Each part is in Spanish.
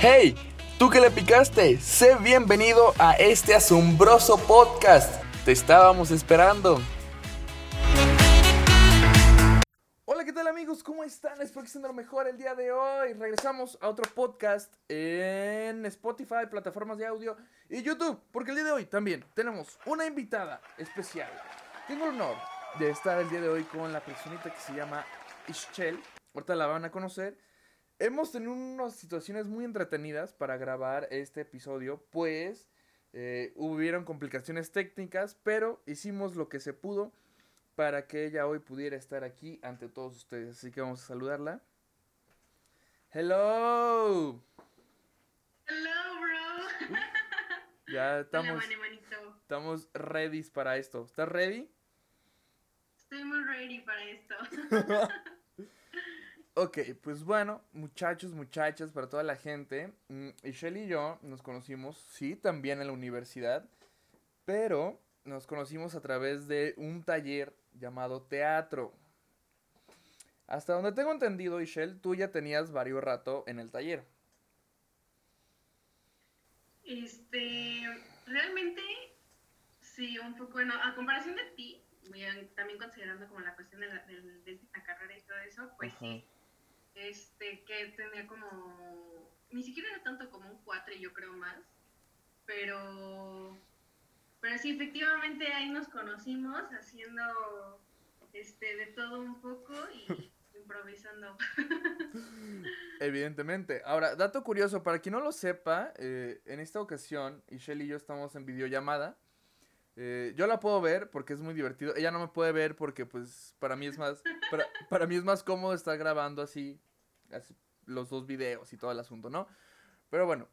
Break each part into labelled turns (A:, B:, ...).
A: Hey, tú que le picaste, sé bienvenido a este asombroso podcast. Te estábamos esperando. Hola, ¿qué tal amigos? ¿Cómo están? Espero que estén lo mejor el día de hoy. Regresamos a otro podcast en Spotify, plataformas de audio y YouTube, porque el día de hoy también tenemos una invitada especial. Tengo el honor de estar el día de hoy con la personita que se llama Ischel. Ahorita la van a conocer. Hemos tenido unas situaciones muy entretenidas para grabar este episodio, pues eh, hubieron complicaciones técnicas, pero hicimos lo que se pudo para que ella hoy pudiera estar aquí ante todos ustedes. Así que vamos a saludarla. Hello.
B: Hello, bro.
A: Ya estamos,
B: Hola,
A: estamos ready para esto. ¿Estás ready?
B: Estoy muy ready para esto.
A: Ok, pues bueno, muchachos, muchachas, para toda la gente, mm, Ishel y yo nos conocimos, sí, también en la universidad, pero nos conocimos a través de un taller llamado teatro. Hasta donde tengo entendido, Ishel, tú ya tenías varios rato en el taller.
B: Este, realmente, sí, un poco, bueno, a comparación de ti, también considerando como la cuestión de la, de la carrera y todo eso, pues
A: Ajá.
B: sí, este, que tenía como, ni siquiera era tanto como un cuatro, yo creo más, pero, pero sí, efectivamente ahí nos conocimos haciendo, este, de todo un poco y improvisando.
A: Evidentemente. Ahora, dato curioso, para quien no lo sepa, eh, en esta ocasión, Ishel y yo estamos en videollamada. Eh, yo la puedo ver porque es muy divertido. Ella no me puede ver porque, pues, para mí es más, para, para mí es más cómodo estar grabando así los dos videos y todo el asunto, ¿no? Pero bueno,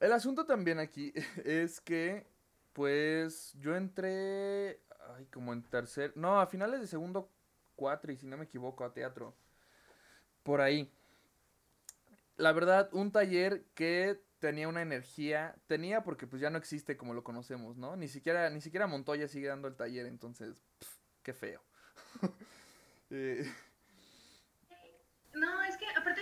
A: el asunto también aquí es que, pues, yo entré, ay, como en tercer, no, a finales de segundo cuatro, y si no me equivoco, a teatro. Por ahí la verdad, un taller que tenía una energía, tenía porque pues ya no existe como lo conocemos, ¿no? Ni siquiera, ni siquiera Montoya sigue dando el taller, entonces, pf, qué feo. Eh,
B: No,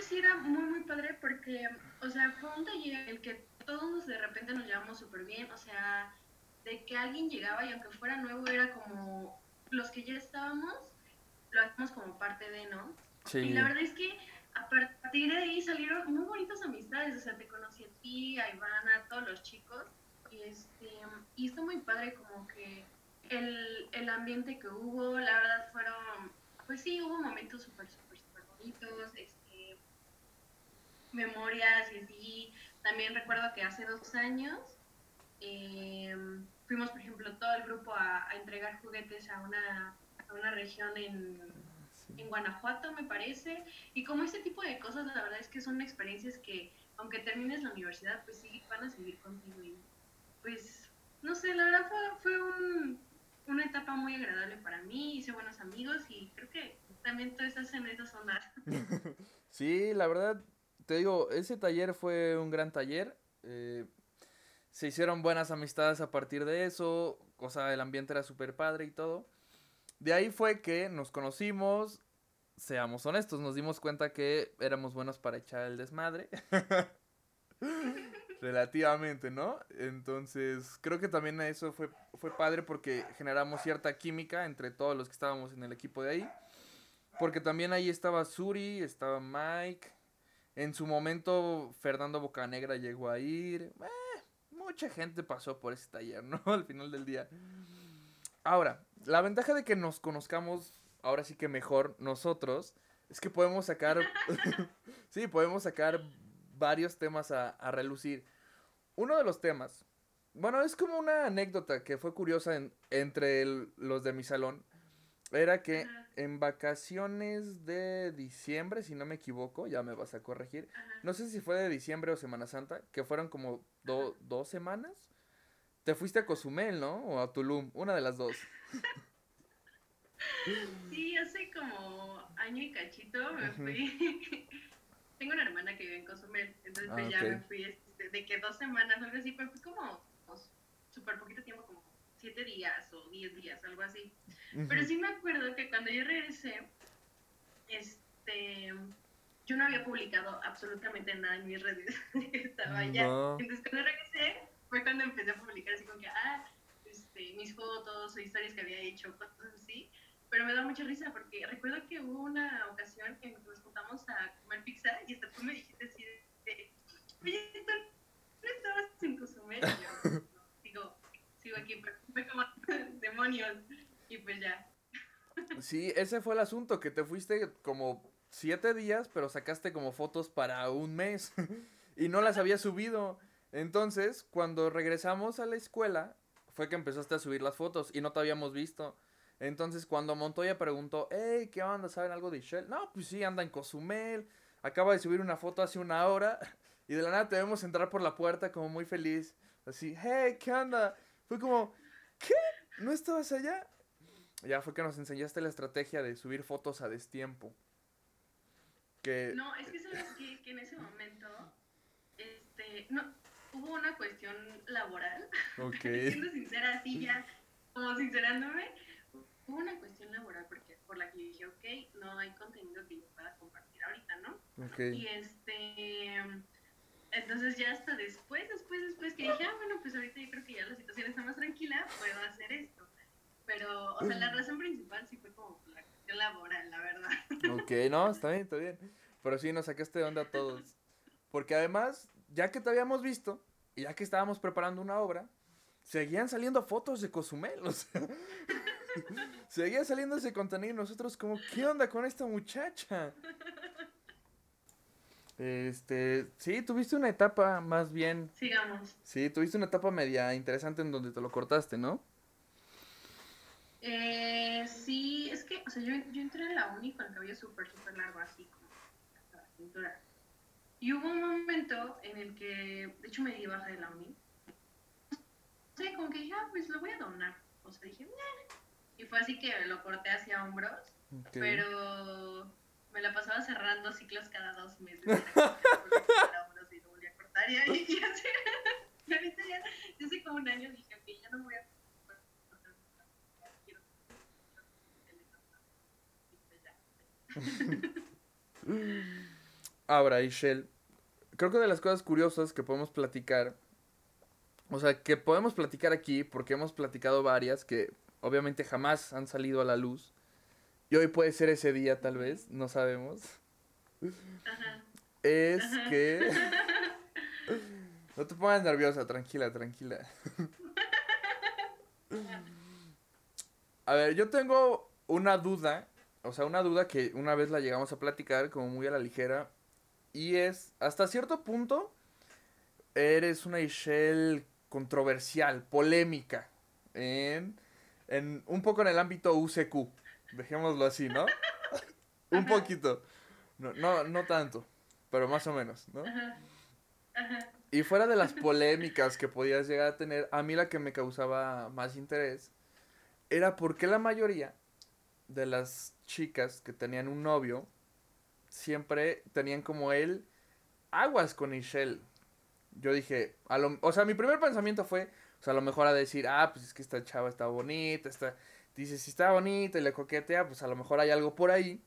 B: sí era muy, muy padre porque, o sea, fue un taller en el que todos de repente nos llevamos súper bien, o sea, de que alguien llegaba y aunque fuera nuevo era como los que ya estábamos, lo hacemos como parte de, ¿no? Y
A: sí,
B: la verdad es que a partir de ahí salieron muy bonitas amistades, o sea, te conocí a ti, a Ivana, a todos los chicos, y, este, y está muy padre como que el, el ambiente que hubo, la verdad fueron, pues sí, hubo momentos súper, súper, súper bonitos, este, memorias y así. También recuerdo que hace dos años eh, fuimos, por ejemplo, todo el grupo a, entregar juguetes a una, a una región en, en Guanajuato, me parece. Y como ese tipo de cosas, la verdad es que son experiencias que, aunque termines la universidad, pues sí van a seguir contigo. Y pues, no sé, la verdad fue, fue un- una etapa muy agradable para mí. Hice buenos amigos y creo que también tú estás en esas ondas.
A: Sí, la verdad, te digo, ese taller fue un gran taller. eh, se hicieron buenas amistades a partir de eso. O sea, el ambiente era súper padre y todo. De ahí fue que nos conocimos. Seamos honestos, nos dimos cuenta que éramos buenos para echar el desmadre. Relativamente, ¿no? Entonces, creo que también eso fue, fue padre porque generamos cierta química entre todos los que estábamos en el equipo de ahí. Porque también ahí estaba Suri, estaba Mike. En su momento, Fernando Bocanegra llegó a ir. Eh, mucha gente pasó por ese taller, ¿no? Al final del día. Ahora, la ventaja de que nos conozcamos ahora sí que mejor nosotros es que podemos sacar. sí, podemos sacar varios temas a, a relucir. Uno de los temas. Bueno, es como una anécdota que fue curiosa en- entre el- los de mi salón. Era que
B: Ajá,
A: en vacaciones de diciembre, si no me equivoco, ya me vas a corregir.
B: ajá.
A: No sé si fue de diciembre o Semana Santa, que fueron como do- dos semanas. Te fuiste a Cozumel, ¿no? O a Tulum, una de las dos.
B: Sí, hace como año y cachito me fui. Tengo una hermana que vive en Cozumel, entonces pues
A: Ah,
B: ya me fui este, de que dos semanas algo así, pero fue como, como súper poquito tiempo, como siete días o diez días, algo así. Pero sí me acuerdo que cuando yo regresé, este, yo no había publicado absolutamente nada en mis redes. Estaba ya. Entonces cuando regresé fue cuando empecé a publicar así como que, ah, este, mis fotos o historias que había hecho, cosas así. Pero me da mucha risa porque recuerdo que hubo una ocasión que nos juntamos a comer pizza y hasta tú me dijiste así de, oye, ¿tú no estabas en Cozumel? Y yo, sigo, sigo aquí, pero fue como Y pues ya.
A: Sí, ese fue el asunto, que te fuiste como siete días, pero sacaste como fotos para un mes y no las había subido. Entonces, cuando regresamos a la escuela, fue que empezaste a subir las fotos y no te habíamos visto. Entonces, cuando Montoya preguntó, hey, ¿qué onda? ¿Saben algo de Shell? No, pues sí, anda en Cozumel. Acaba de subir una foto hace una hora. Y de la nada te vemos entrar por la puerta como muy feliz. Así, hey, ¿qué onda? Fue como, ¿qué? ¿No estabas allá? Ya fue que nos enseñaste la estrategia de subir fotos a destiempo.
B: No, es que sabes que, que en ese momento, este, no, hubo una cuestión laboral. Ok. Siendo sincera, así ya, como sincerándome, hubo una cuestión laboral porque, por la que dije, ok, no hay contenido que yo pueda compartir ahorita, ¿no? Ok. Y este, entonces ya hasta después, después, después que dije, ah, bueno, pues ahorita yo creo que ya la situación está más tranquila, puedo hacer esto. Pero, o sea, la razón principal sí fue como la laboral, la verdad. Ok,
A: no, está bien, está bien. Pero sí, nos sacaste de onda a todos. Porque además, ya que te habíamos visto, y ya que estábamos preparando una obra, seguían saliendo fotos de Cozumel, o sea, seguía saliendo ese contenido y nosotros como, ¿qué onda con esta muchacha? Este, sí, tuviste una etapa más bien.
B: Sigamos.
A: Sí, tuviste una etapa media interesante en donde te lo cortaste, ¿no?
B: Eh, sí, es que, o sea, yo, yo entré en la uni con el cabello súper, súper largo, así como hasta la cintura. Y hubo un momento en el que, de hecho, me di baja de la uni. O sea, como que dije, ah, pues lo voy a donar. O sea, dije, Nah. Y fue así que lo corté hacia hombros. Pero me la pasaba cerrando ciclos cada dos meses. hombros y lo volví a y, así, y ahorita ya, hace como un año dije, ok, ya no voy a
A: Ahora, Ishel, creo que de las cosas curiosas que podemos platicar, o sea, que podemos platicar aquí, porque hemos platicado varias que obviamente jamás han salido a la luz, y hoy puede ser ese día tal vez, no sabemos, es que... No te pongas nerviosa, tranquila, tranquila. A ver, yo tengo una duda o sea, una duda que una vez la llegamos a platicar como muy a la ligera. Y es, hasta cierto punto, eres una Ishel controversial, polémica. En, en, un poco en el ámbito UCQ. Dejémoslo así, ¿no? un poquito. No, no, no tanto, pero más o menos, ¿no? Y fuera de las polémicas que podías llegar a tener, a mí la que me causaba más interés era porque la mayoría de las chicas que tenían un novio siempre tenían como él aguas con Michelle. Yo dije, a lo, o sea, mi primer pensamiento fue, o sea, a lo mejor a decir, ah, pues es que esta chava está bonita, está, dice, si está bonita y le coquetea, pues a lo mejor hay algo por ahí.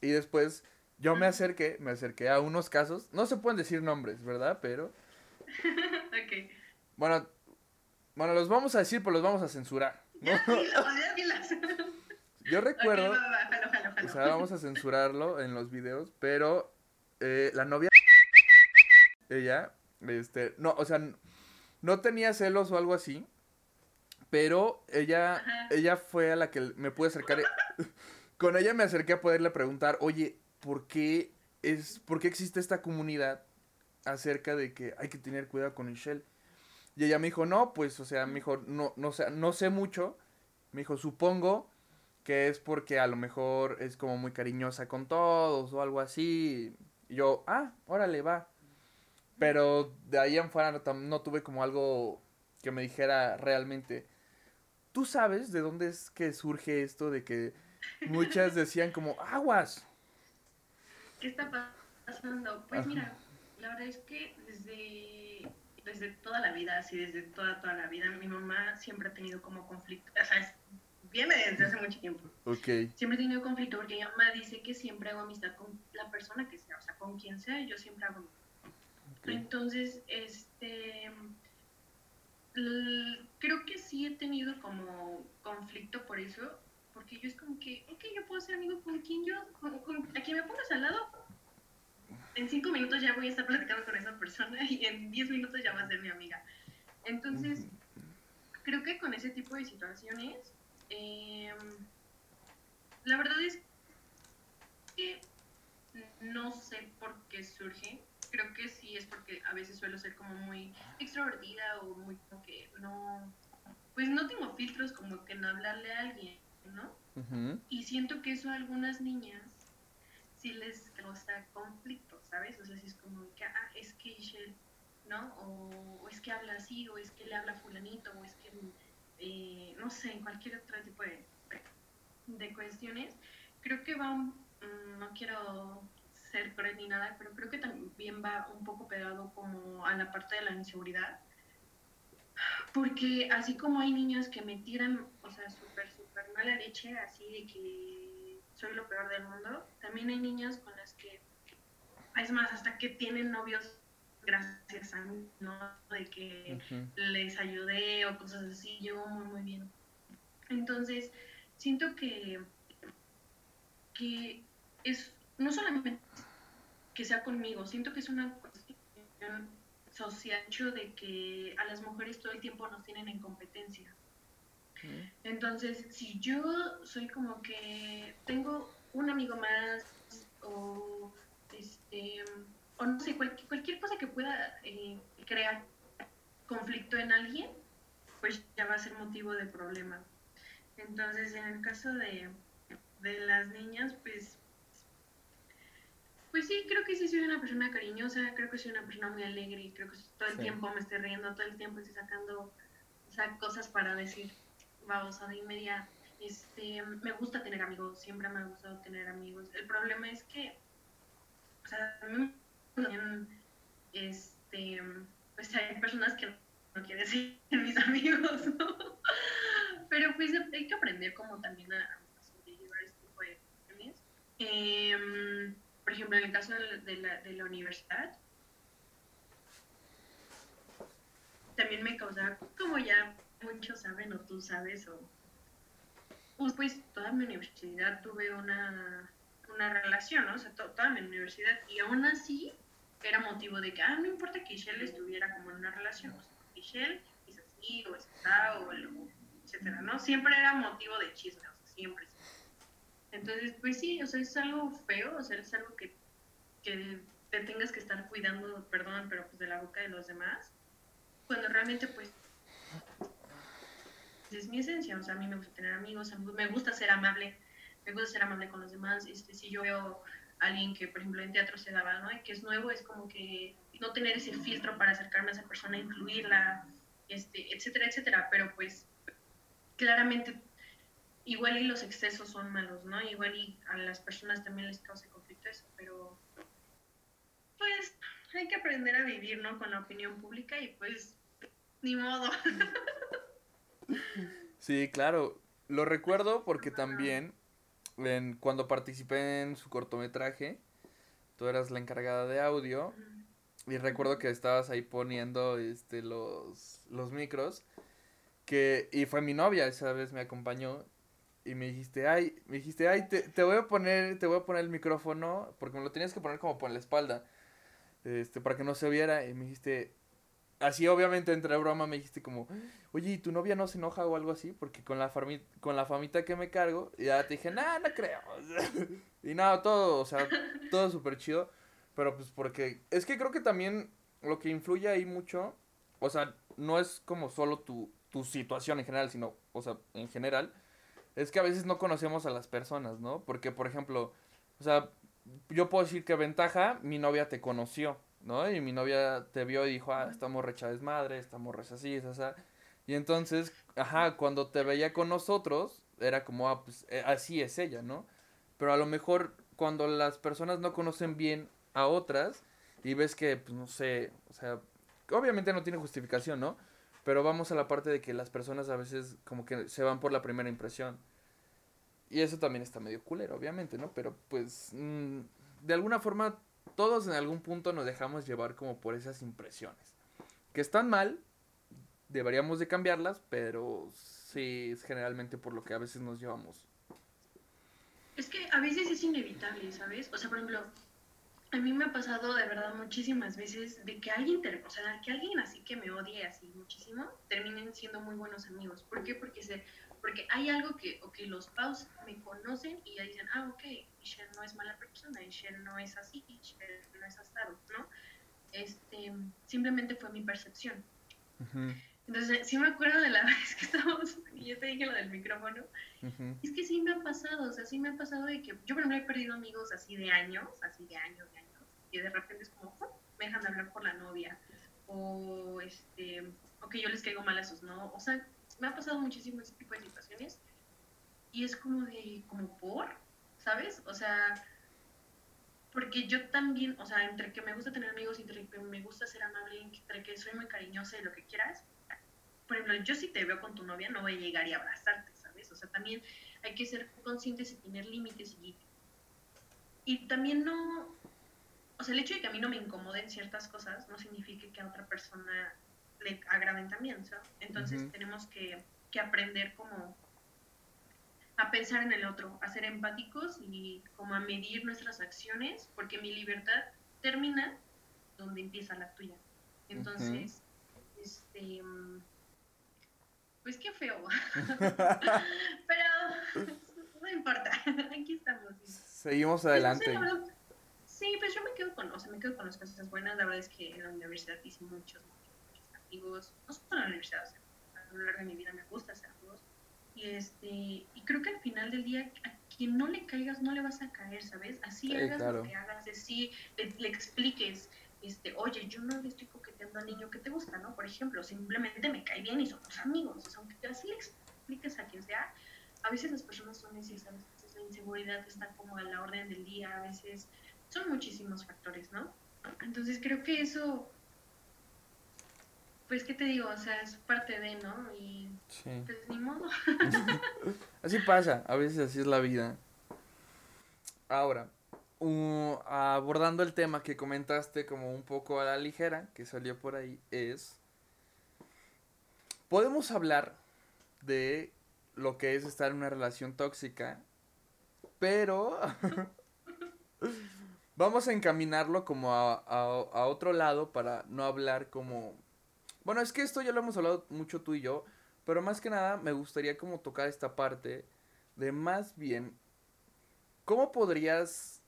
A: Y después yo me acerqué, me acerqué a unos casos, no se pueden decir nombres, ¿verdad? Pero...
B: ok.
A: Bueno, bueno, los vamos a decir, pero los vamos a censurar. Yo recuerdo. O sea, vamos a censurarlo en los videos, pero eh, la novia. Ella, este. No, o sea, no tenía celos o algo así. Pero ella, ella fue a la que me pude acercar. con ella me acerqué a poderle preguntar, oye, ¿por qué es, por qué existe esta comunidad acerca de que hay que tener cuidado con Michelle? Y ella me dijo, no, pues, o sea, me dijo, no, no, no sé mucho. Me dijo, supongo que es porque a lo mejor es como muy cariñosa con todos o algo así. Y yo, ah, órale, va. Pero de ahí en fuera no, tuve como algo que me dijera realmente. ¿Tú sabes de dónde es que surge esto de que muchas decían como aguas?
B: ¿Qué está pasando? Pues mira, la verdad es que desde, desde toda la vida, así desde toda, toda la vida, mi mamá siempre ha tenido como conflicto, o sea, viene desde hace mucho tiempo.
A: Ok.
B: Siempre he tenido conflicto porque mi mamá dice que siempre hago amistad con la persona que sea, o sea, con quien sea, yo siempre hago amistad.
A: ok.
B: Entonces, este, creo que sí he tenido como conflicto por eso, porque yo es como que, ok, yo puedo ser amigo con quien yo, con, a quien me pongas al lado. En cinco minutos ya voy a estar platicando con esa persona y en diez minutos ya va a ser mi amiga. Entonces, creo que con ese tipo de situaciones, em, la verdad es que no sé por qué surge. Creo que sí es porque a veces suelo ser como muy extrovertida o muy como que no, pues no tengo filtros como que en hablarle a alguien, ¿no? Y siento que eso a algunas niñas sí les causa conflicto, ¿sabes? O sea, si es como que, ah, es que Ishel, ¿no? O, o es que habla así, o es que le habla fulanito, o es que, eh, no sé, en cualquier otro tipo de, de cuestiones. Creo que va, mm, no quiero ser cruel ni nada, pero creo que también va un poco pegado como a la parte de la inseguridad. Porque así como hay niños que me tiran, o sea, súper, súper mala leche, así de que soy lo peor del mundo, también hay niñas con las que, es más, hasta que tienen novios gracias a mí, ¿no? De que les ayudé o cosas así, llevo muy, muy bien. Entonces, siento que, que es no solamente que sea conmigo, siento que es una cuestión social de que a las mujeres todo el tiempo nos tienen en competencia. Entonces, si yo soy como que tengo un amigo más o este o no sé, cualquier, cualquier cosa que pueda eh, crear conflicto en alguien, pues ya va a ser motivo de problema. Entonces, en el caso de, de las niñas, pues pues sí, creo que sí soy una persona cariñosa, creo que soy una persona muy alegre creo que todo el
A: Sí.
B: tiempo me estoy riendo, todo el tiempo estoy sacando o sea, cosas para decir babosada y media. Este, me gusta tener amigos, siempre me ha gustado tener amigos. El problema es que, o sea, a también, este, pues hay personas que no quieren ser mis amigos, ¿no? Pero pues hay que aprender como también a, a sobrellevar este tipo de cuestiones. Em, por ejemplo, en el caso de la, de la, universidad, también me causaba, como ya muchos saben o tú sabes, o pues toda mi universidad tuve una, una relación, ¿no? O sea, to- toda mi universidad, y aún así era motivo de que, ah, no importa que Ishel estuviera como en una relación, o sea, Ishel es así, o está, o lo- etcétera, ¿no? Siempre era motivo de chisme, o sea, siempre. Entonces, pues sí, o sea, es algo feo, o sea, es algo que, que te tengas que estar cuidando, perdón, pero pues de la boca de los demás, cuando realmente pues es mi esencia, o sea, a mí me gusta tener amigos, me gusta ser amable, me gusta ser amable con los demás, este, si yo veo a alguien que, por ejemplo, en teatro se daba, ¿no? Y que es nuevo, es como que no tener ese filtro para acercarme a esa persona, incluirla, este, etcétera, etcétera, pero pues claramente igual y los excesos son malos, ¿no? Igual y a las personas también les causa conflicto eso, pero pues hay que aprender a vivir, ¿no? Con la opinión pública y pues ni modo.
A: Sí, claro. Lo recuerdo porque también en, cuando participé en su cortometraje, tú eras la encargada de audio y recuerdo que estabas ahí poniendo este los los micros que y fue mi novia esa vez me acompañó y me dijiste, "Ay, me dijiste, "Ay, te, te voy a poner te voy a poner el micrófono porque me lo tenías que poner como por la espalda." Este, para que no se viera y me dijiste así obviamente entre broma me dijiste como, "Oye, ¿y tu novia no se enoja o algo así?" Porque con la farmi- con la famita que me cargo, ya te dije, "Nah, no creo." y nada, todo, o sea, todo súper chido. Pero pues porque es que creo que también lo que influye ahí mucho, o sea, no es como solo tu, tu situación en general, sino, o sea, en general, es que a veces no conocemos a las personas, ¿no? Porque, por ejemplo, o sea, yo puedo decir que ventaja, mi novia te conoció, ¿no? Y mi novia te vio y dijo, ah, estamos recha desmadre, estamos recha así, es así. Y entonces, ajá, cuando te veía con nosotros, era como, ah, pues eh, así es ella, ¿no? Pero a lo mejor cuando las personas no conocen bien a otras y ves que, pues no sé, o sea, obviamente no tiene justificación, ¿no? Pero vamos a la parte de que las personas a veces como que se van por la primera impresión. Y eso también está medio culero, obviamente, ¿no? Pero pues mm, de alguna forma todos en algún punto nos dejamos llevar como por esas impresiones. Que están mal, deberíamos de cambiarlas, pero sí es generalmente por lo que a veces nos llevamos.
B: Es que a veces es inevitable, ¿sabes? O sea, por ejemplo, a mí me ha pasado de verdad muchísimas veces de que alguien, o sea, que alguien así que me odie así muchísimo, terminen siendo muy buenos amigos. ¿Por qué? Porque se, porque hay algo que, o que los paus me conocen y ya dicen, ah, ok, Michelle no es mala persona, Michelle no es así, Michelle no es asado, ¿no? Este, simplemente fue mi percepción. Entonces, sí me acuerdo de la vez que estábamos, y yo te dije lo del micrófono, es que sí me ha pasado, o sea, sí me ha pasado de que yo, por ejemplo, he perdido amigos así de años, así de años, de años, y de repente es como, me dejan de hablar por la novia, o este, o que yo les caigo mal a sus, ¿no? O sea, me ha pasado muchísimo ese tipo de situaciones, y es como de, como por, ¿sabes? O sea, porque yo también, o sea, entre que me gusta tener amigos, entre que me gusta ser amable, entre que soy muy cariñosa y lo que quieras, por ejemplo, yo si te veo con tu novia no voy a llegar y abrazarte, ¿sabes? O sea, también hay que ser conscientes y tener límites y, y también no, o sea, el hecho de que a mí no me incomoden ciertas cosas no significa que a otra persona le agraden también, ¿sabes? Entonces tenemos que, que aprender como a pensar en el otro, a ser empáticos y como a medir nuestras acciones, porque mi libertad termina donde empieza la tuya. Entonces, este pues qué feo. Pero no importa, aquí estamos.
A: Seguimos pues, adelante.
B: sí, pues yo me quedo con, o sea, me quedo con las cosas buenas. La verdad es que en la universidad hice muchos, muchos, amigos. No solo en la universidad, a lo largo de mi vida me gusta hacer amigos. Y, este, y creo que al final del día, a quien no le caigas, no le vas a caer, ¿sabes? Así hagas lo que hagas, así le, le expliques este, oye, yo no le estoy coqueteando al niño que te gusta, ¿no? Por ejemplo, simplemente me cae bien y somos amigos. O sea, aunque así le expliques a quien sea, a veces las personas son necias, a veces la inseguridad está como a la orden del día, a veces son muchísimos factores, ¿no? Entonces creo que eso, pues, ¿qué te digo? O sea, es parte de, ¿no? Y pues ni modo.
A: así pasa, a veces así es la vida. Ahora, abordando el tema que comentaste como un poco a la ligera, que salió por ahí, es, podemos hablar de lo que es estar en una relación tóxica, pero vamos a encaminarlo como a, a, otro lado para no hablar como... Bueno, es que esto ya lo hemos hablado mucho tú y yo, pero más que nada me gustaría como tocar esta parte de más bien, ¿cómo podrías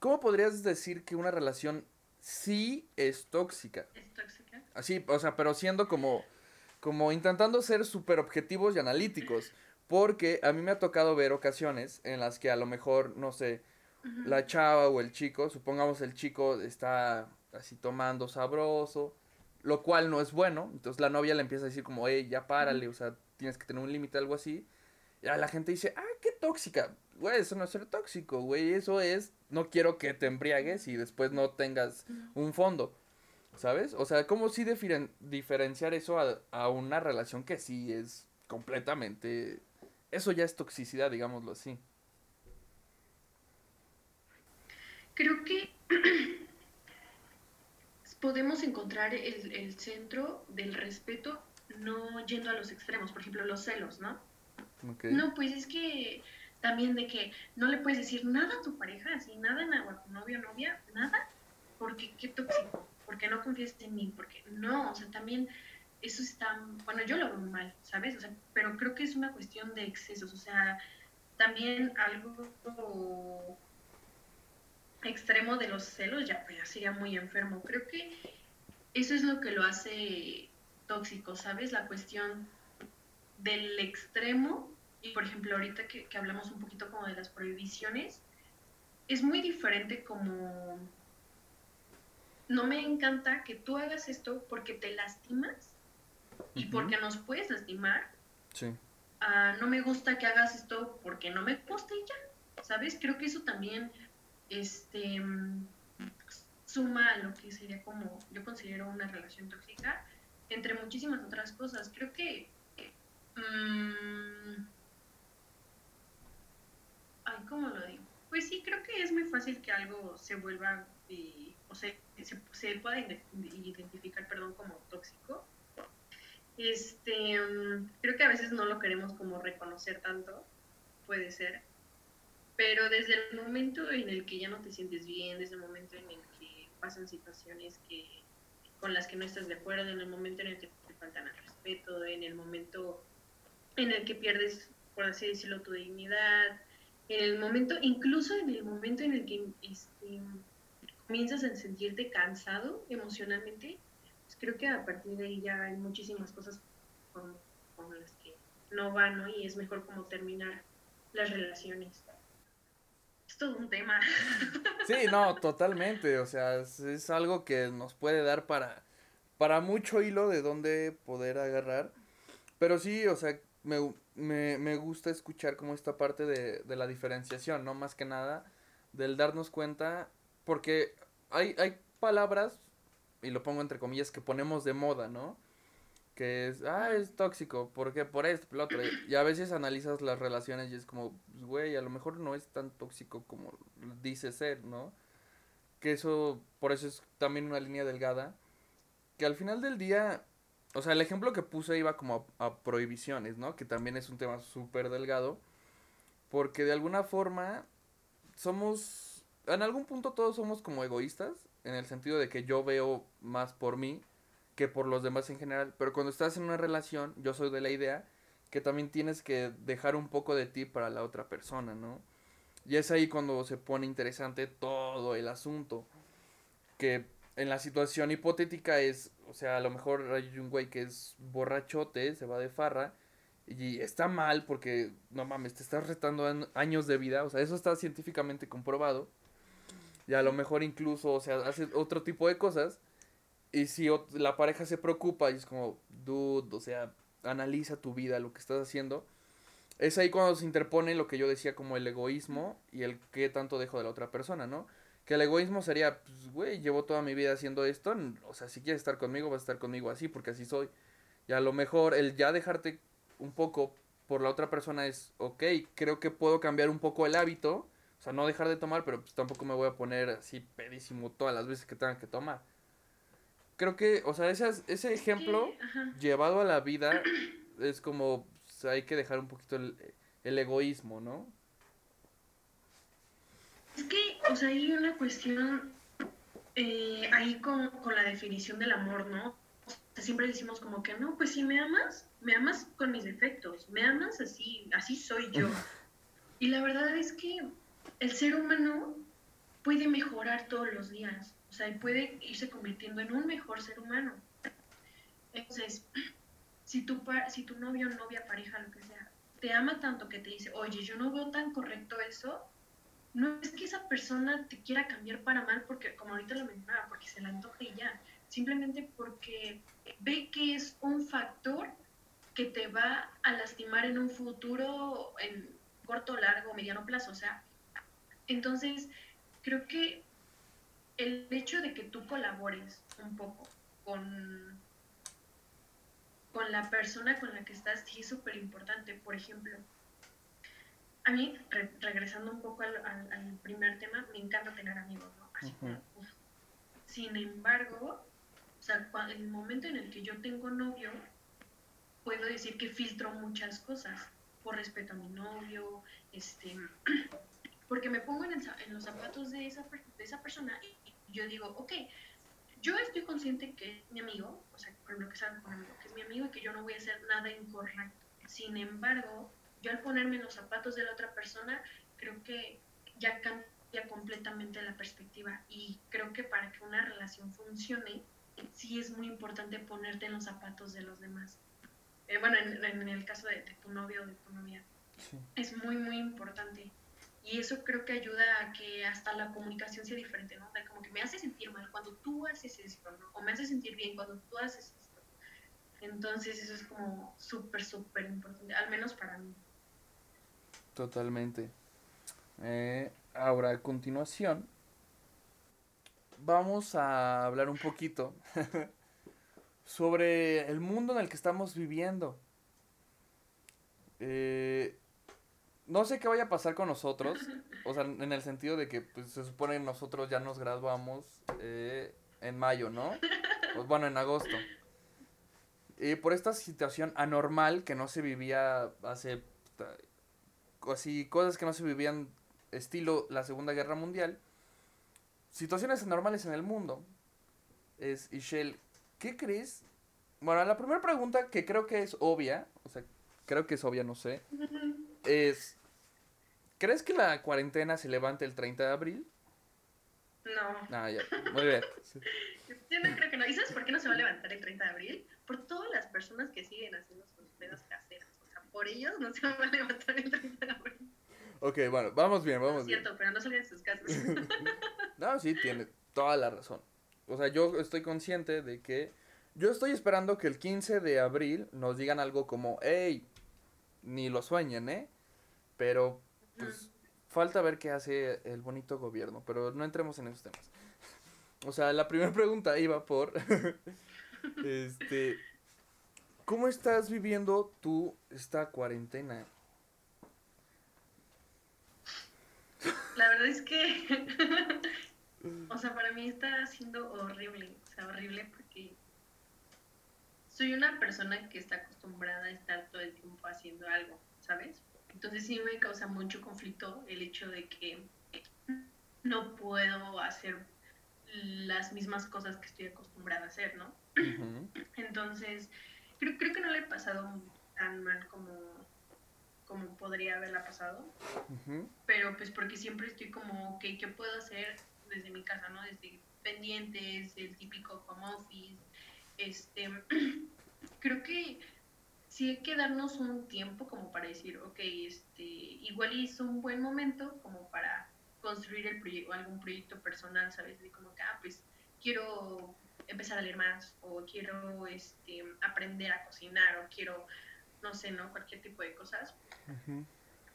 A: ¿Cómo podrías decir que una relación sí es tóxica?
B: ¿Es tóxica?
A: Así, o sea, pero siendo como, como intentando ser súper objetivos y analíticos. Porque a mí me ha tocado ver ocasiones en las que a lo mejor, no sé, la chava o el chico, supongamos el chico está así tomando sabroso, lo cual no es bueno. Entonces la novia le empieza a decir como, hey, ya párale, o sea, tienes que tener un límite, algo así. Y a la gente dice, ah, qué tóxica. Güey, eso no es ser tóxico, güey. Eso es, no quiero que te embriagues y después no tengas un fondo. ¿Sabes? O sea, ¿cómo sí diferenciar eso a, una relación que sí es completamente... Eso ya es toxicidad, digámoslo así.
B: Creo que podemos encontrar el, el centro del respeto no yendo a los extremos, por ejemplo, los celos, ¿no? No, pues es que también de que no le puedes decir nada a tu pareja, así nada en agua, tu novio novia, nada, porque qué tóxico, porque no confías en mí, porque no, o sea, también eso está, bueno, yo lo veo mal, ¿sabes? O sea, pero creo que es una cuestión de excesos, o sea, también algo extremo de los celos ya, pues ya sería muy enfermo. Creo que eso es lo que lo hace tóxico, ¿sabes? La cuestión del extremo, y por ejemplo ahorita que, hablamos un poquito como de las prohibiciones, es muy diferente como no me encanta que tú hagas esto porque te lastimas y porque nos puedes lastimar. Sí. Ah, no me gusta que hagas esto porque no me gusta y ya. ¿Sabes? Creo que eso también este, suma a lo que sería como, yo considero una relación tóxica, entre muchísimas otras cosas. Creo que... Mmm, ay, ¿cómo lo digo? Pues sí, creo que es muy fácil que algo se vuelva, o se, se, pueda identificar, perdón, como tóxico. Este, mm, creo que a veces no lo queremos como reconocer tanto, puede ser, pero desde el momento en el que ya no te sientes bien, desde el momento en el que pasan situaciones que con las que no estás de acuerdo, en el momento en el que te faltan el respeto, en el momento en el que pierdes, por así decirlo, tu dignidad, en el momento, incluso en el momento en el que este, comienzas a sentirte cansado emocionalmente, pues creo que a partir de ahí ya hay muchísimas cosas con, las que no van, ¿no? Y es mejor como terminar las relaciones. Es todo un tema.
A: Sí, no, totalmente. O sea, es, algo que nos puede dar para, para mucho hilo de dónde poder agarrar. Pero sí, o sea, me, me, me gusta escuchar como esta parte de, de la diferenciación, ¿no? Más que nada, del darnos cuenta, porque hay, hay palabras, y lo pongo entre comillas, que ponemos de moda, ¿no? Que es, ah, es tóxico, ¿por qué? Por esto, por lo otro. Y a veces analizas las relaciones y es como, pues, güey, a lo mejor no es tan tóxico como dice ser, ¿no? Que eso, por eso es también una línea delgada. Que al final del día, o sea, el ejemplo que puse iba como a, prohibiciones, ¿no? Que también es un tema súper delgado. Porque de alguna forma somos, en algún punto todos somos como egoístas, en el sentido de que yo veo más por mí que por los demás en general. Pero cuando estás en una relación, yo soy de la idea que también tienes que dejar un poco de ti para la otra persona, ¿no? Y es ahí cuando se pone interesante todo el asunto. Que en la situación hipotética es, o sea, a lo mejor hay un güey que es borrachote, se va de farra y está mal porque, no mames, te estás retando años de vida, o sea, eso está científicamente comprobado. Y a lo mejor incluso, o sea, hace otro tipo de cosas. Y si la pareja se preocupa y es como, dude, o sea, analiza tu vida, lo que estás haciendo. Es ahí cuando se interpone lo que yo decía como el egoísmo y el qué tanto dejo de la otra persona, ¿no? Que el egoísmo sería, pues, güey, llevo toda mi vida haciendo esto, o sea, si quieres estar conmigo, vas a estar conmigo así, porque así soy. Y a lo mejor el ya dejarte un poco por la otra persona es, ok, creo que puedo cambiar un poco el hábito, o sea, no dejar de tomar, pero pues tampoco me voy a poner así pedísimo todas las veces que tenga que tomar. Creo que, o sea, ese, ese ejemplo llevado a la vida es como, pues, hay que dejar un poquito el, el egoísmo, ¿no?
B: Es que, o sea, hay una cuestión eh, ahí con, con, la definición del amor, ¿no? O sea, siempre decimos como que, no, pues si me amas, me amas con mis defectos, me amas así, así soy yo. y la verdad es que el ser humano puede mejorar todos los días, sea, y puede irse convirtiendo en un mejor ser humano. Entonces, si tu, si tu novio, novia, pareja, lo que sea, te ama tanto que te dice, oye, yo no veo tan correcto eso, no es que esa persona te quiera cambiar para mal porque, como ahorita lo mencionaba, porque se la antoja y ya, simplemente porque ve que es un factor que te va a lastimar en un futuro, en corto, largo, mediano plazo, o sea, entonces creo que el hecho de que tú colabores un poco con, con la persona con la que estás sí es súper importante, por ejemplo, a mí, regresando un poco al, primer tema, me encanta tener amigos, ¿no? Así Sin embargo, o sea, en el momento en el que yo tengo novio, puedo decir que filtro muchas cosas por respeto a mi novio, este, porque me pongo en, los zapatos de esa, de esa persona y yo digo, ok, yo estoy consciente que es mi amigo, o sea, por lo que saben con amigo, que es mi amigo y que yo no voy a hacer nada incorrecto. Sin embargo, yo al ponerme en los zapatos de la otra persona, creo que ya cambia completamente la perspectiva y creo que para que una relación funcione, sí es muy importante ponerte en los zapatos de los demás. Eh, bueno, en, el caso de, tu novio o de tu novia, es muy, muy importante. Y eso creo que ayuda a que hasta la comunicación sea diferente, ¿no? como que me hace sentir mal cuando tú haces esto, ¿no? O me hace sentir bien cuando tú haces esto. Entonces eso es como súper, súper importante, al menos para mí.
A: Totalmente. Eh, ahora, a continuación, vamos a hablar un poquito sobre el mundo en el que estamos viviendo. Eh, no sé qué vaya a pasar con nosotros, o sea, en el sentido de que pues, se supone nosotros ya nos graduamos eh, en mayo, ¿no? Pues, bueno, en agosto. Y por esta situación anormal que no se vivía hace así cosas que no se vivían estilo la Segunda Guerra Mundial, situaciones anormales en el mundo. Es Ishel, ¿qué crees? Bueno, la primera pregunta que creo que es obvia, o sea, creo que es obvia, no sé, es ¿Crees que la cuarentena se levante el 30 de abril?
B: No.
A: Ah, ya. Muy bien.
B: Yo no creo que no. ¿Y sabes por qué no se va a levantar el 30 de abril? Por todas las personas que siguen haciendo sus pedas caseras. O sea, por ellos no se va a levantar el 30 de abril.
A: Ok, bueno, vamos bien, vamos
B: bien. Es cierto, pero no salgan de sus casas.
A: no, sí, tiene toda la razón. O sea, yo estoy consciente de que. Yo estoy esperando que el 15 de abril nos digan algo como, hey, ni lo sueñen, ¿eh? Pero pues falta ver qué hace el bonito gobierno, pero no entremos en esos temas. O sea, la primera pregunta iba por, este, ¿cómo estás viviendo tú esta cuarentena?
B: La verdad es que, o sea, para mí está siendo horrible, o sea, horrible porque soy una persona que está acostumbrada a estar todo el tiempo haciendo algo, ¿sabes? Entonces sí me causa mucho conflicto el hecho de que no puedo hacer las mismas cosas que estoy acostumbrada a hacer, ¿no? Entonces, creo, creo que no le he pasado tan mal como, como podría haberla pasado, pero pues porque siempre estoy como, ok, ¿qué puedo hacer desde mi casa, ¿no? Desde pendientes, el típico home office, este, creo que sí hay que darnos un tiempo como para decir, ok, este, igual hizo un buen momento como para construir el proyecto, algún proyecto personal, ¿sabes? De como que, ah, pues quiero empezar a leer más o quiero este, aprender a cocinar o quiero, no sé, ¿no? Cualquier tipo de cosas.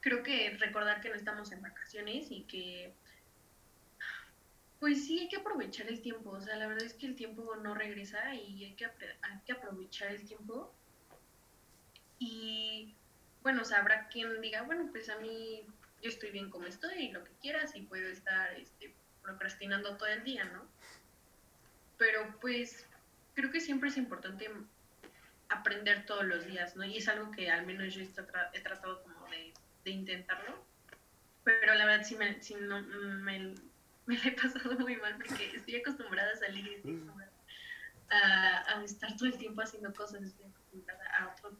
B: Creo que recordar que no estamos en vacaciones y que, pues sí, hay que aprovechar el tiempo. O sea, la verdad es que el tiempo no regresa y hay que, hay que aprovechar el tiempo y bueno, o sea, habrá quien diga, bueno, pues a mí yo estoy bien como estoy, lo que quieras, y puedo estar este, procrastinando todo el día, ¿no? Pero pues creo que siempre es importante aprender todos los días, ¿no? Y es algo que al menos yo he tratado como de, intentarlo. Pero la verdad sí me, no, me, me he pasado muy mal porque estoy acostumbrada a salir y estoy acostumbrada a, a estar todo el tiempo haciendo cosas, estoy acostumbrada a otro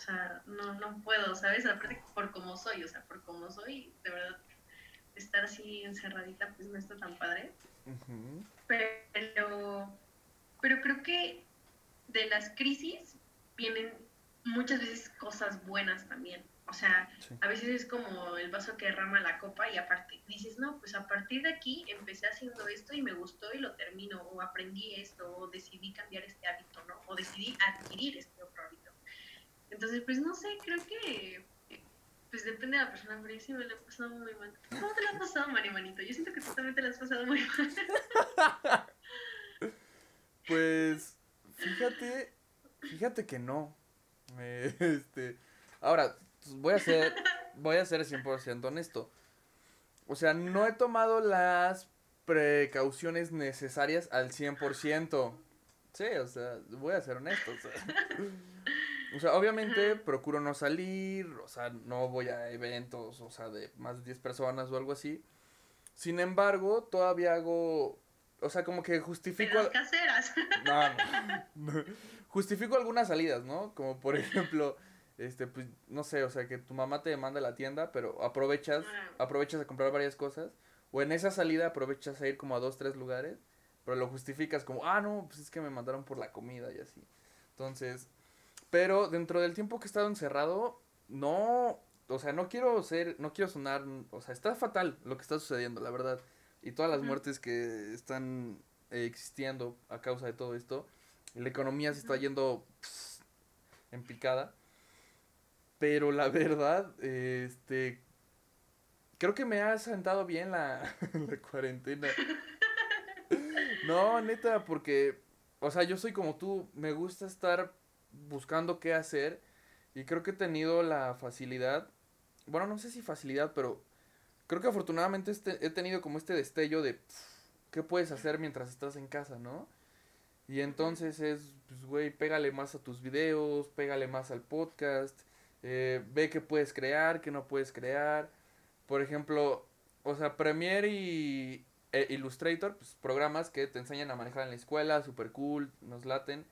B: o sea, no, no puedo, ¿sabes? Aparte por cómo soy, o sea, por cómo soy, de verdad, estar así encerradita pues no está tan padre. Pero, pero creo que de las crisis vienen muchas veces cosas buenas también. O sea, a veces es como el vaso que derrama la copa y aparte dices, no, pues a partir de aquí empecé haciendo esto y me gustó y lo termino, o aprendí esto, o decidí cambiar este hábito, ¿no? O decidí adquirir este. Entonces, pues no sé, creo que pues depende de la persona, pero yo sí me la he pasado muy mal. ¿Cómo te la has pasado, Mari Manito? Yo siento que tú también te la has pasado muy mal.
A: pues, fíjate, fíjate que no. este, ahora, pues, voy a ser, voy a ser 100% honesto. O sea, no he tomado las precauciones necesarias al 100%. Sí, o sea, voy a ser honesto. O sea. O sea, obviamente procuro no salir, o sea, no voy a eventos, o sea, de más de 10 personas o algo así. Sin embargo, todavía hago, o sea, como que justifico...
B: Las caseras.
A: No, no, Justifico algunas salidas, ¿no? Como por ejemplo, este, pues, no sé, o sea, que tu mamá te manda a la tienda, pero aprovechas, aprovechas a comprar varias cosas. O en esa salida aprovechas a ir como a dos, tres lugares, pero lo justificas como, ah, no, pues es que me mandaron por la comida y así. Entonces, pero dentro del tiempo que he estado encerrado, no, o sea, no quiero ser, no quiero sonar, o sea, está fatal lo que está sucediendo, la verdad. Y todas las muertes que están eh, existiendo a causa de todo esto. La economía se está yendo en picada. Pero la verdad, este, creo que me ha sentado bien la, la cuarentena. No, neta, porque o sea, yo soy como tú, me gusta estar buscando qué hacer y creo que he tenido la facilidad, bueno, no sé si facilidad, pero creo que afortunadamente este, he tenido como este destello de qué puedes hacer mientras estás en casa, ¿no? Y entonces es, pues, güey, pégale más a tus videos, pégale más al podcast, eh, ve qué puedes crear, qué no puedes crear. Por ejemplo, o sea, Premiere y e Illustrator, pues programas que te enseñan a manejar en la escuela, super cool, nos laten.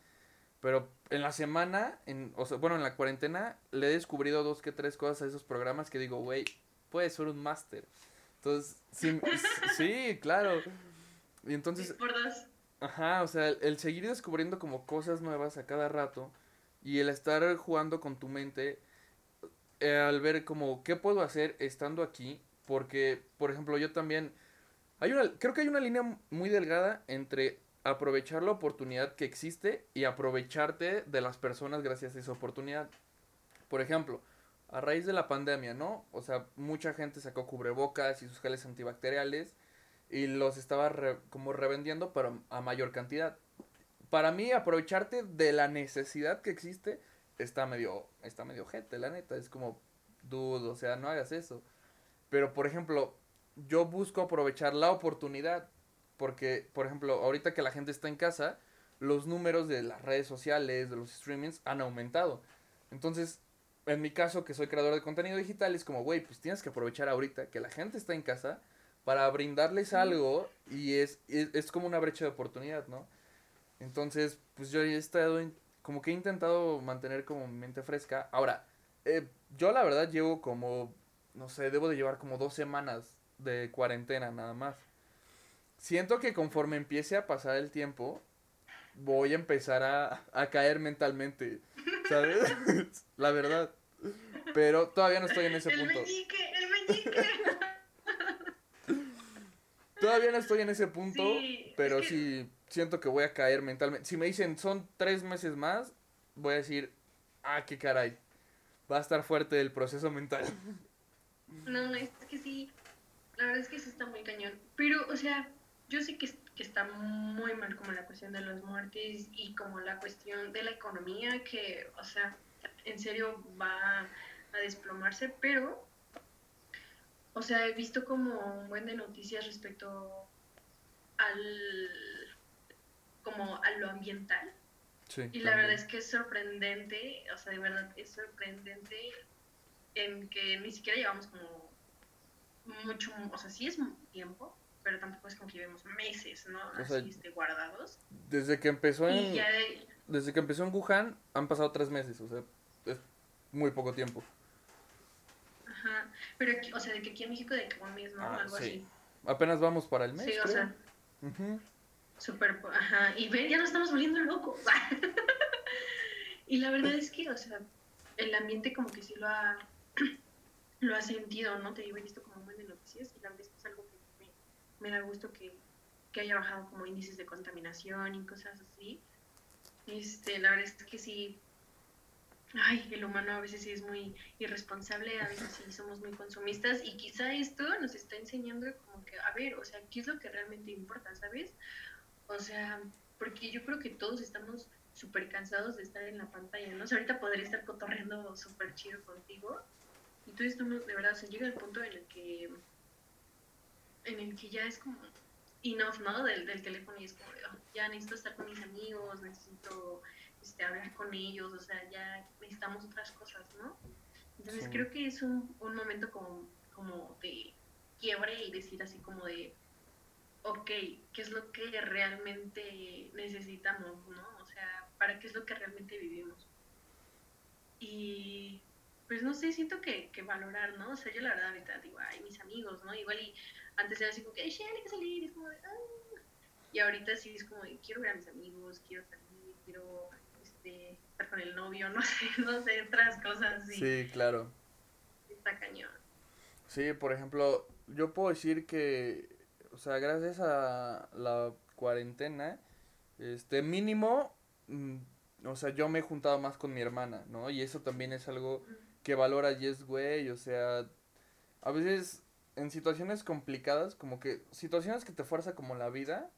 A: Pero en la semana, en, o sea, bueno, en la cuarentena, le he descubrido dos que tres cosas a esos programas que digo, güey, puede ser un máster. Entonces, sí, sí, claro. Y entonces... Ajá, o sea, el, seguir descubriendo como cosas nuevas a cada rato y el estar jugando con tu mente eh, al ver como qué puedo hacer estando aquí, porque, por ejemplo, yo también... Hay una, creo que hay una línea muy delgada entre aprovechar la oportunidad que existe y aprovecharte de las personas gracias a esa oportunidad. Por ejemplo, a raíz de la pandemia, ¿no? O sea, mucha gente sacó cubrebocas y sus geles antibacteriales y los estaba como revendiendo pero a mayor cantidad. Para mí aprovecharte de la necesidad que existe está medio está medio gente, la neta, es como dudo, o sea, no hagas eso. Pero por ejemplo, yo busco aprovechar la oportunidad porque por ejemplo, ahorita que la gente está en casa, los números de las redes sociales, de los streamings han aumentado. Entonces, en mi caso, que soy creador de contenido digital, es como, güey, pues tienes que aprovechar ahorita que la gente está en casa para brindarles algo y es, es, como una brecha de oportunidad, ¿no? Entonces, pues yo he estado, como que he intentado mantener como mi mente fresca. Ahora, eh, yo la verdad llevo como, no sé, debo de llevar como dos semanas de cuarentena nada más. Siento que conforme empiece a pasar el tiempo, voy a empezar a, a caer mentalmente, ¿sabes? la verdad. Pero todavía no estoy en ese punto.
B: El meñique, el meñique.
A: Todavía no estoy en ese punto, pero sí siento que voy a caer mentalmente. Si me dicen son tres meses más, voy a decir, ah, qué caray. Va a estar fuerte el proceso mental.
B: No, es que sí. La verdad es que sí está muy cañón. Pero, o sea, yo sé que, que está muy mal como la cuestión de los muertes y como la cuestión de la economía, que, o sea, en serio va a desplomarse, pero o sea, he visto como un buen de noticias respecto al como a lo ambiental. Sí, y la verdad es que es sorprendente, o sea, de verdad es sorprendente en que ni siquiera llevamos como mucho, o sea, sí es tiempo, pero tampoco es como que llevemos meses, ¿no? Así este, guardados.
A: Desde que empezó en desde que empezó en Wuhan han pasado tres meses, o sea, es muy poco tiempo.
B: Pero, o sea, de que aquí en México de que un mes, ¿no? Ah, Algo así.
A: Apenas vamos para el mes.
B: Sí, o sea. Súper, ajá. Y ven, ya nos estamos volviendo locos. y la verdad es que, o sea, el ambiente como que sí lo ha, lo ha sentido, ¿no? Te digo, he visto como muy de noticias y la verdad es que es algo me, da gusto que, que haya bajado como índices de contaminación y cosas así. Este, la verdad es que sí, ay, el humano a veces sí es muy irresponsable, a veces sí somos muy consumistas y quizá esto nos está enseñando como que, a ver, o sea, ¿qué es lo que realmente importa, sabes? O sea, porque yo creo que todos estamos súper cansados de estar en la pantalla, ¿no? O sea, ahorita podría estar cotorreando súper chido contigo y tú estamos, de verdad, o sea, llega el punto en el que, en el que ya es como enough, ¿no? Del, del teléfono y es como, oh, ya necesito estar con mis amigos, necesito este, hablar con ellos, o sea, ya necesitamos otras cosas, ¿no? Entonces creo que es un, un momento como, como de quiebre y decir así como de, ok, ¿qué es lo que realmente necesitamos, no? O sea, ¿para qué es lo que realmente vivimos? Y pues no sé, siento que, que valorar, ¿no? O sea, yo la verdad ahorita digo, ay, mis amigos, ¿no? Igual y antes era así como que, ay, hay que salir, es como de, ah. Y ahorita sí es como de, quiero ver a mis amigos, quiero salir, quiero estar con el novio, no sé, no sé, otras cosas. Sí,
A: sí claro.
B: Está cañón.
A: Sí, por ejemplo, yo puedo decir que, o sea, gracias a la cuarentena, este, mínimo, mm, o sea, yo me he juntado más con mi hermana, ¿no? Y eso también es algo que valora Yes Güey, o sea, a veces en situaciones complicadas, como que situaciones que te fuerza como la vida,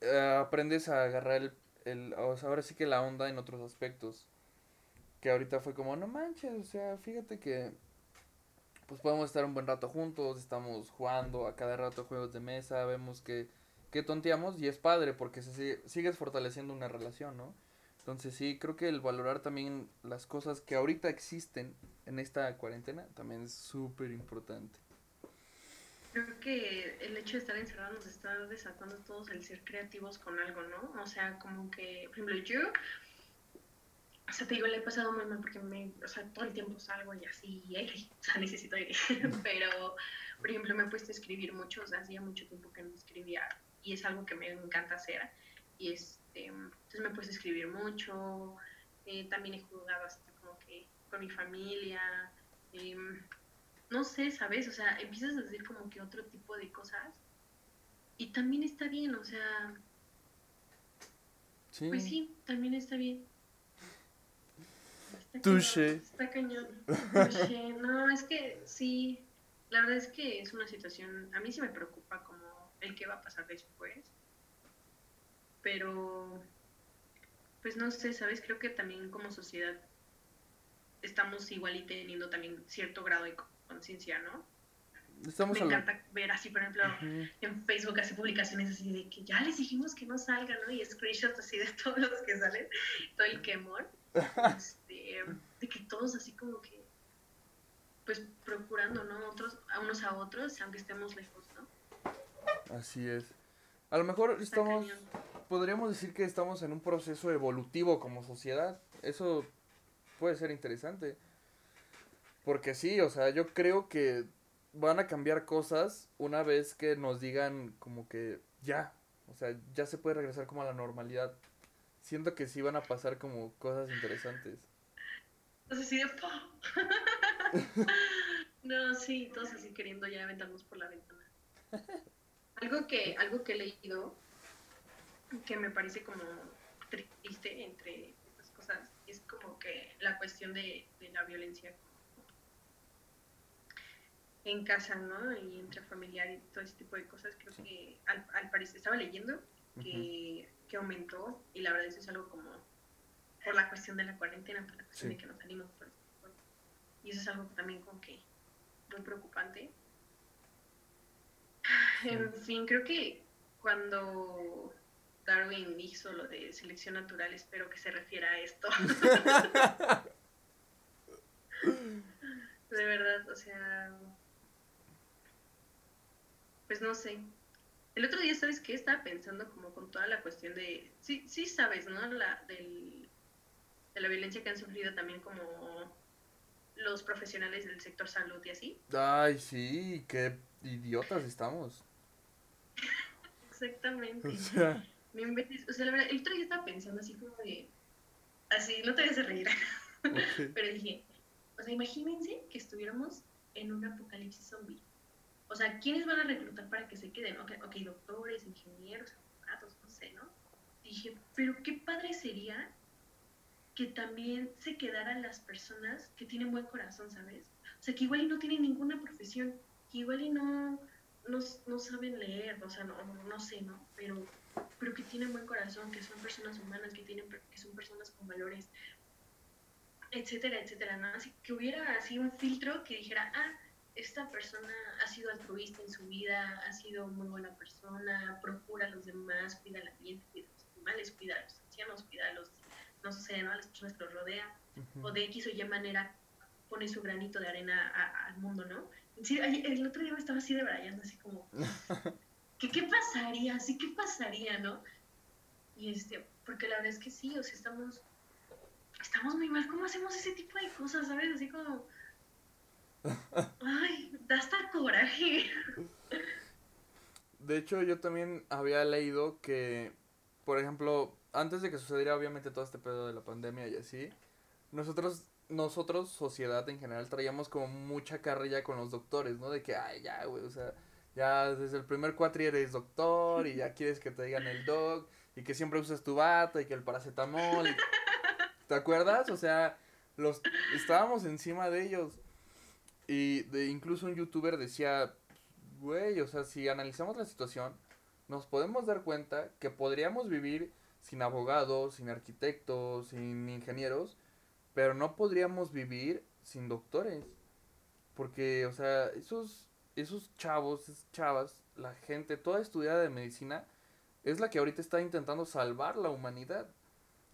A: eh, aprendes a agarrar el, el, o sea, ahora sí que la onda en otros aspectos. Que ahorita fue como, no manches, o sea, fíjate que pues podemos estar un buen rato juntos, estamos jugando a cada rato juegos de mesa, vemos que, que tonteamos y es padre porque se sigues fortaleciendo una relación, ¿no? Entonces sí, creo que el valorar también las cosas que ahorita existen en esta cuarentena también es súper importante.
B: Creo que el hecho de estar encerrados nos está desatando todos el ser creativos con algo, ¿no? O sea, como que, por ejemplo, yo, o sea, te digo, le he pasado muy mal porque me, o sea, todo el tiempo salgo y así, y o sea, necesito aire. Pero, por ejemplo, me he puesto a escribir mucho, o sea, hacía mucho tiempo que no escribía y es algo que me encanta hacer. Y este, entonces me puesto a escribir mucho, eh, también he jugado hasta como que con mi familia. Eh, no sé, ¿sabes? O sea, empiezas a decir como que otro tipo de cosas y también está bien, o sea... Sí. Pues sí, también está bien. Touché. Está cañón. Touché. No, es que sí, la verdad es que es una situación, a mí sí me preocupa como el que va a pasar después. Pero, pues no sé, ¿sabes? Creo que también como sociedad estamos igual y teniendo también cierto grado de conciencia, ¿no? Estamos me encanta ver así, por ejemplo, en Facebook hace publicaciones así de que ya les dijimos que no salgan, ¿no? Y screenshots así de todos los que salen, todo el quemón, este, de que todos así como que, pues procurando, ¿no? Otros, a unos a otros, aunque estemos lejos, ¿no?
A: Así es. A lo mejor estamos, podríamos decir que estamos en un proceso evolutivo como sociedad. Eso puede ser interesante. Porque sí, o sea, yo creo que van a cambiar cosas una vez que nos digan como que ya, o sea, ya se puede regresar como a la normalidad. Siento que sí van a pasar como cosas interesantes.
B: Entonces sí de No, sí, todos así queriendo ya aventarnos por la ventana. Algo que, algo que he leído que me parece como triste entre las cosas es como que la cuestión de, de la violencia en casa, ¿no? Y entre familiar y todo ese tipo de cosas, creo que al, al, parecer estaba leyendo que, que, aumentó y la verdad eso es algo como por la cuestión de la cuarentena, por la cuestión de que no salimos por y eso es algo también como que muy preocupante. En fin, creo que cuando Darwin hizo lo de selección natural, espero que se refiera a esto. de verdad, o sea, pues no sé. El otro día, ¿sabes qué? Estaba pensando como con toda la cuestión de, sí, sí sabes, ¿no? La, del, de la violencia que han sufrido también como los profesionales del sector salud y así.
A: Ay, sí, qué idiotas estamos.
B: Exactamente. O sea... o sea, la verdad, el otro día estaba pensando así como de, así, no te vayas a reír, pero dije, o sea, imagínense que estuviéramos en un apocalipsis zombie. O sea, ¿quiénes van a reclutar para que se queden? Ok, okay doctores, ingenieros, abogados, no sé, ¿no? Dije, pero qué padre sería que también se quedaran las personas que tienen buen corazón, ¿sabes? O sea, que igual no tienen ninguna profesión, que igual y no, no, no saben leer, o sea, no, no sé, ¿no? Pero, pero que tienen buen corazón, que son personas humanas, que, tienen, que son personas con valores, etcétera, etcétera, ¿no? Así que hubiera así un filtro que dijera, ah, esta persona ha sido altruista en su vida, ha sido muy buena persona, procura a los demás, cuida el ambiente, cuida a los animales, cuida a los ancianos, cuida a los, no sé, ¿no? a las personas que los rodean, o de X o Y manera pone su granito de arena al mundo, ¿no? Sí, el otro día me estaba así de brayando, así como, ¿qué, ¿qué pasaría? ¿Sí qué pasaría, no? Y este, porque la verdad es que sí, o sea, estamos, estamos muy mal, ¿cómo hacemos ese tipo de cosas, sabes? Así como Ay, da hasta coraje.
A: De hecho, yo también había leído que, por ejemplo, antes de que sucediera obviamente todo este pedo de la pandemia y así, nosotros, nosotros, sociedad en general, traíamos como mucha carrilla con los doctores, ¿no? De que, ay, ya, güey, o sea, ya desde el primer cuatri eres doctor y ya quieres que te digan el doc y que siempre usas tu bata y que el paracetamol. ¿Te acuerdas? O sea, los estábamos encima de ellos. Y de incluso un youtuber decía, güey, o sea, si analizamos la situación, nos podemos dar cuenta que podríamos vivir sin abogados, sin arquitectos, sin ingenieros, pero no podríamos vivir sin doctores. Porque, o sea, esos, esos chavos, esas chavas, la gente, toda estudiada de medicina, es la que ahorita está intentando salvar la humanidad.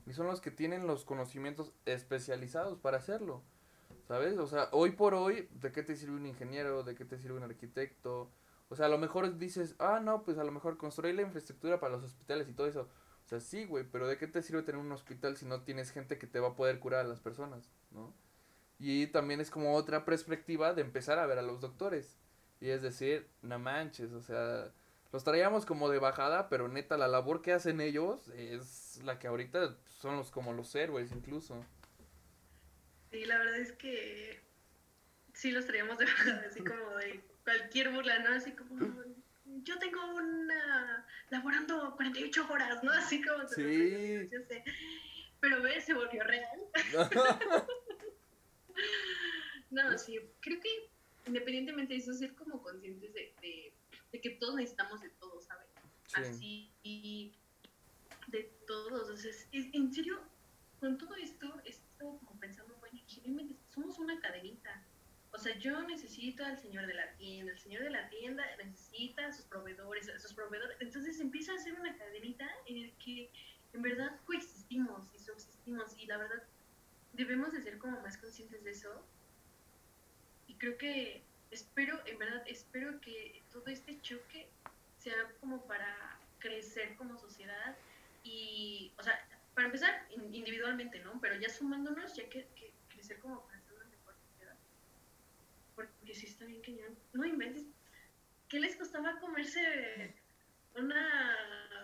A: Y son los que tienen los conocimientos especializados para hacerlo. ¿Sabes? O sea, hoy por hoy, ¿de qué te sirve un ingeniero? ¿De qué te sirve un arquitecto? O sea, a lo mejor dices, ah, no, pues a lo mejor construir la infraestructura para los hospitales y todo eso. O sea, sí, güey, pero ¿de qué te sirve tener un hospital si no tienes gente que te va a poder curar a las personas, ¿no? Y también es como otra perspectiva de empezar a ver a los doctores. Y es decir, no manches, o sea, los traíamos como de bajada, pero neta, la labor que hacen ellos es la que ahorita son los como los héroes incluso.
B: Sí, la verdad es que sí los traíamos de bajada, así como de cualquier burla, ¿no? Así como, yo tengo una, laborando 48 horas, ¿no? Así como... Sí. Yo sé. Pero ve, se volvió real. no, sí, creo que independientemente de eso, ser como conscientes de, de, que todos necesitamos de todos, ¿sabes? Así, y de todos, o sea, en serio, con todo esto, estoy como pensando, bueno, somos una cadenita. O sea, yo necesito al señor de la tienda, el señor de la tienda necesita a sus proveedores, a sus proveedores. Entonces empieza a ser una cadenita en la que en verdad coexistimos y subsistimos y la verdad debemos de ser como más conscientes de eso y creo que espero, en verdad, espero que todo este choque sea como para crecer como sociedad y, o sea, para empezar individualmente, ¿no? Pero ya sumándonos, ya que, crecer como para ser una mejor sociedad. Porque si está bien que ya no inventes. ¿Qué les costaba comerse una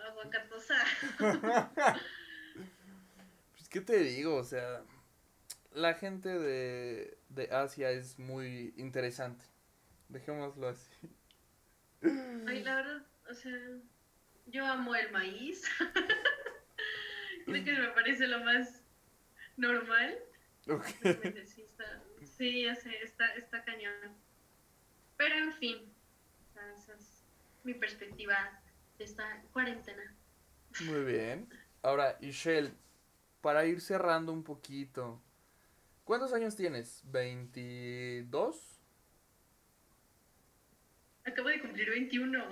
B: aguacatosa?
A: pues, ¿qué te digo? O sea, la gente de, de Asia es muy interesante. Dejémoslo así.
B: Ay, la verdad, o sea, yo amo el maíz. Creo que me parece lo más normal. Okay. Sí, está, sí, ya sé, está, está cañón. Pero en fin, esa es mi perspectiva de esta cuarentena.
A: Muy bien. Ahora, Ishel, para ir cerrando un poquito, ¿Cuántos años tienes? ¿22?
B: Acabo de cumplir 21.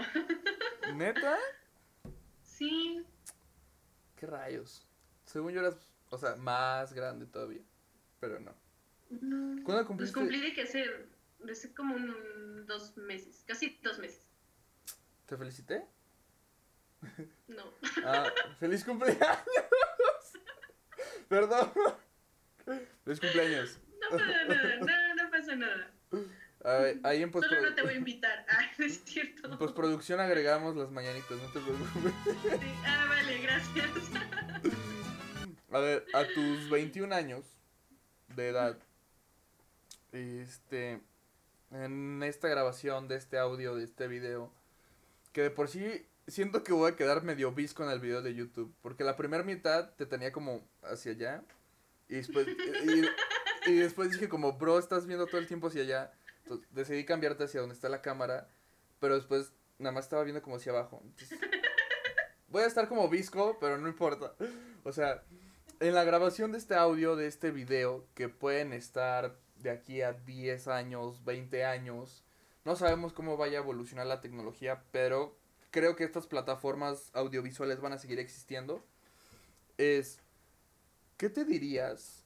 A: ¿Neta?
B: Sí.
A: ¿Qué rayos? Según yo eras, o sea, más grande todavía, pero no.
B: No ¿Cuándo cumpliste? Pues cumplí de que hace, de hace como un, dos meses, casi dos meses.
A: ¿Te felicité?
B: No.
A: Ah, feliz cumpleaños. Perdón. Feliz cumpleaños.
B: No pasa nada, no, no pasa nada.
A: A ver, ahí en
B: Solo no te voy a invitar. Ah, es cierto.
A: En postproducción agregamos las mañanitas, no te preocupes.
B: Sí. Ah, vale, gracias.
A: A ver, a tus 21 años de edad, este, en esta grabación de este audio, de este video, que de por sí siento que voy a quedar medio visco en el video de YouTube, porque la primera mitad te tenía como hacia allá y después, y, después dije como, bro, estás viendo todo el tiempo hacia allá. Entonces, decidí cambiarte hacia donde está la cámara, pero después nada más estaba viendo como hacia abajo. voy a estar como visco, pero no importa. O sea, en la grabación de este audio, de este video, que pueden estar de aquí a 10 años, 20 años, no sabemos cómo vaya a evolucionar la tecnología, pero creo que estas plataformas audiovisuales van a seguir existiendo. Es ¿qué te dirías?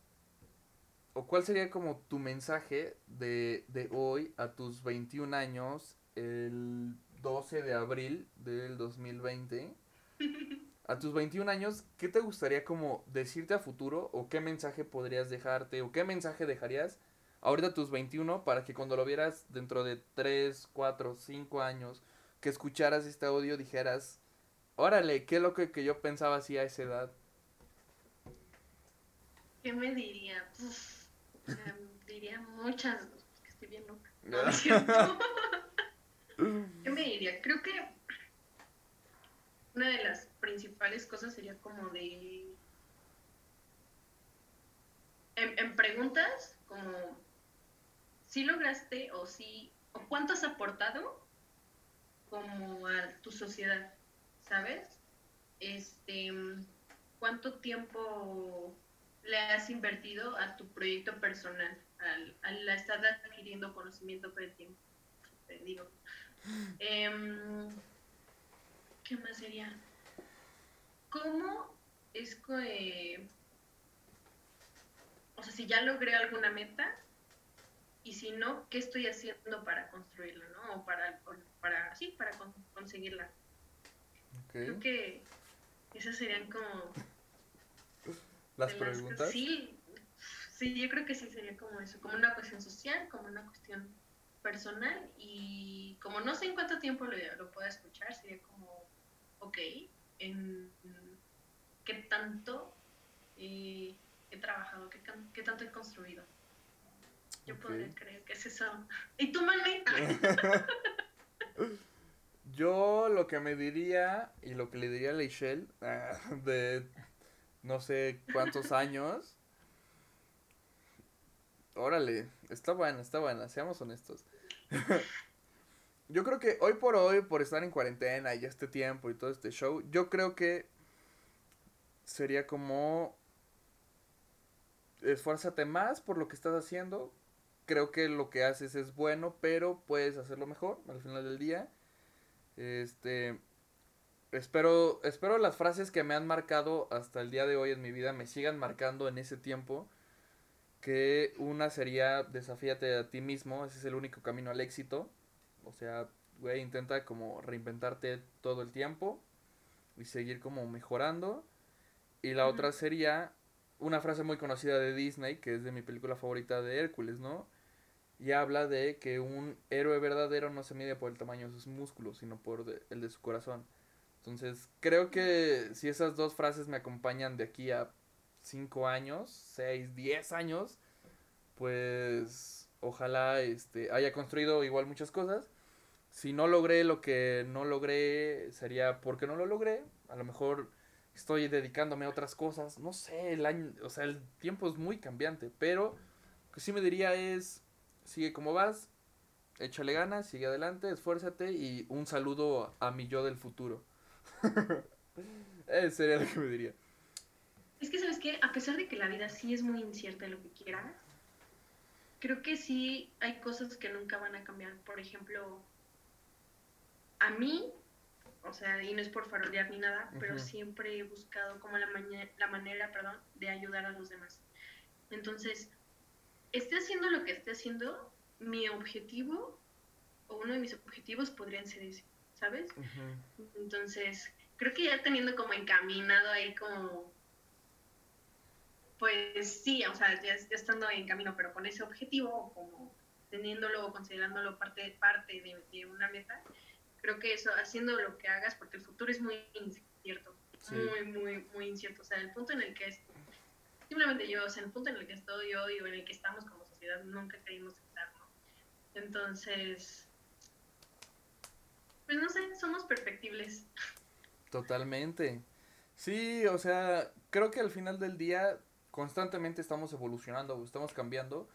A: ¿O cuál sería como tu mensaje de, de hoy a tus 21 años, el 12 de abril del 2020? A tus 21 años, ¿qué te gustaría como decirte a futuro? ¿O qué mensaje podrías dejarte? ¿O qué mensaje dejarías ahorita tus 21 para que cuando lo vieras dentro de 3, 4, 5 años, que escucharas este audio dijeras, órale, qué loco que yo pensaba así a esa edad?
B: ¿Qué me diría? diría muchas, que estoy bien loca. ¿Qué me diría? Creo que una de las principales cosas sería como de... En, preguntas, como si lograste o si... o cuánto has aportado como a tu sociedad. ¿sabes? Este, ¿cuánto tiempo le has invertido a tu proyecto personal, al, al estar adquiriendo conocimiento por el tiempo? Te digo. Em, ¿Qué más sería? ¿Cómo es que... O sea, si ya logré alguna meta, y si no, ¿qué estoy haciendo para construirla, no? O para, para sí, para conseguirla. Creo que esas serían como...
A: Las preguntas.
B: sí, sí, yo creo que sí sería como eso, como una cuestión social, como una cuestión personal y como no sé en cuánto tiempo lo, lo pueda escuchar, sería como, ok, en qué tanto eh, he trabajado, qué, qué, tanto he construido. Yo podría creer que es eso. ¿Y tú, Mani?
A: Yo lo que me diría y lo que le diría a Leichelle ah, de no sé cuántos años. Órale, está buena, está buena, seamos honestos. yo creo que hoy por hoy, por estar en cuarentena y este tiempo y todo este show, yo creo que sería como esfuérzate más por lo que estás haciendo. Creo que lo que haces es bueno, pero puedes hacerlo mejor al final del día. Este espero espero las frases que me han marcado hasta el día de hoy en mi vida me sigan marcando en ese tiempo. Que una sería desafíate a ti mismo, ese es el único camino al éxito. O sea, güey, intenta como reinventarte todo el tiempo y seguir como mejorando. Y la otra sería una frase muy conocida de Disney, que es de mi película favorita de Hércules, ¿no? Y habla de que un héroe verdadero no se mide por el tamaño de sus músculos, sino por el de su corazón. Entonces, creo que si esas dos frases me acompañan de aquí a 5 años, 6, 10 años, pues ojalá este, haya construido igual muchas cosas. Si no logré lo que no logré, sería porque no lo logré. A lo mejor estoy dedicándome a otras cosas. No sé, el año, o sea, el tiempo es muy cambiante, pero lo que sí me diría es sigue como vas, échale ganas, sigue adelante, esfuérzate y un saludo a mi yo del futuro. Ese sería lo que me diría.
B: Es que, ¿sabes qué? A pesar de que la vida sí es muy incierta en lo que quieras, creo que sí hay cosas que nunca van a cambiar. Por ejemplo, a mí, o sea, y no es por farolear ni nada, pero siempre he buscado como la, la manera, perdón, de ayudar a los demás. Entonces, esté haciendo lo que esté haciendo, mi objetivo o uno de mis objetivos podrían ser ese, ¿sabes? Entonces, creo que ya teniendo como encaminado ahí como, pues sí, o sea, ya, estando en camino, pero con ese objetivo, como teniéndolo o considerándolo parte, parte de, una meta, creo que eso, haciendo lo que hagas, porque el futuro es muy incierto, muy, muy, muy incierto. O sea, el punto en el que es simplemente yo, o sea, el punto en el que estoy hoy o en el que estamos como sociedad, nunca queríamos estar, ¿no? Entonces, pues no sé, somos perfectibles.
A: Totalmente. Sí, o sea, creo que al final del día constantemente estamos evolucionando, estamos cambiando,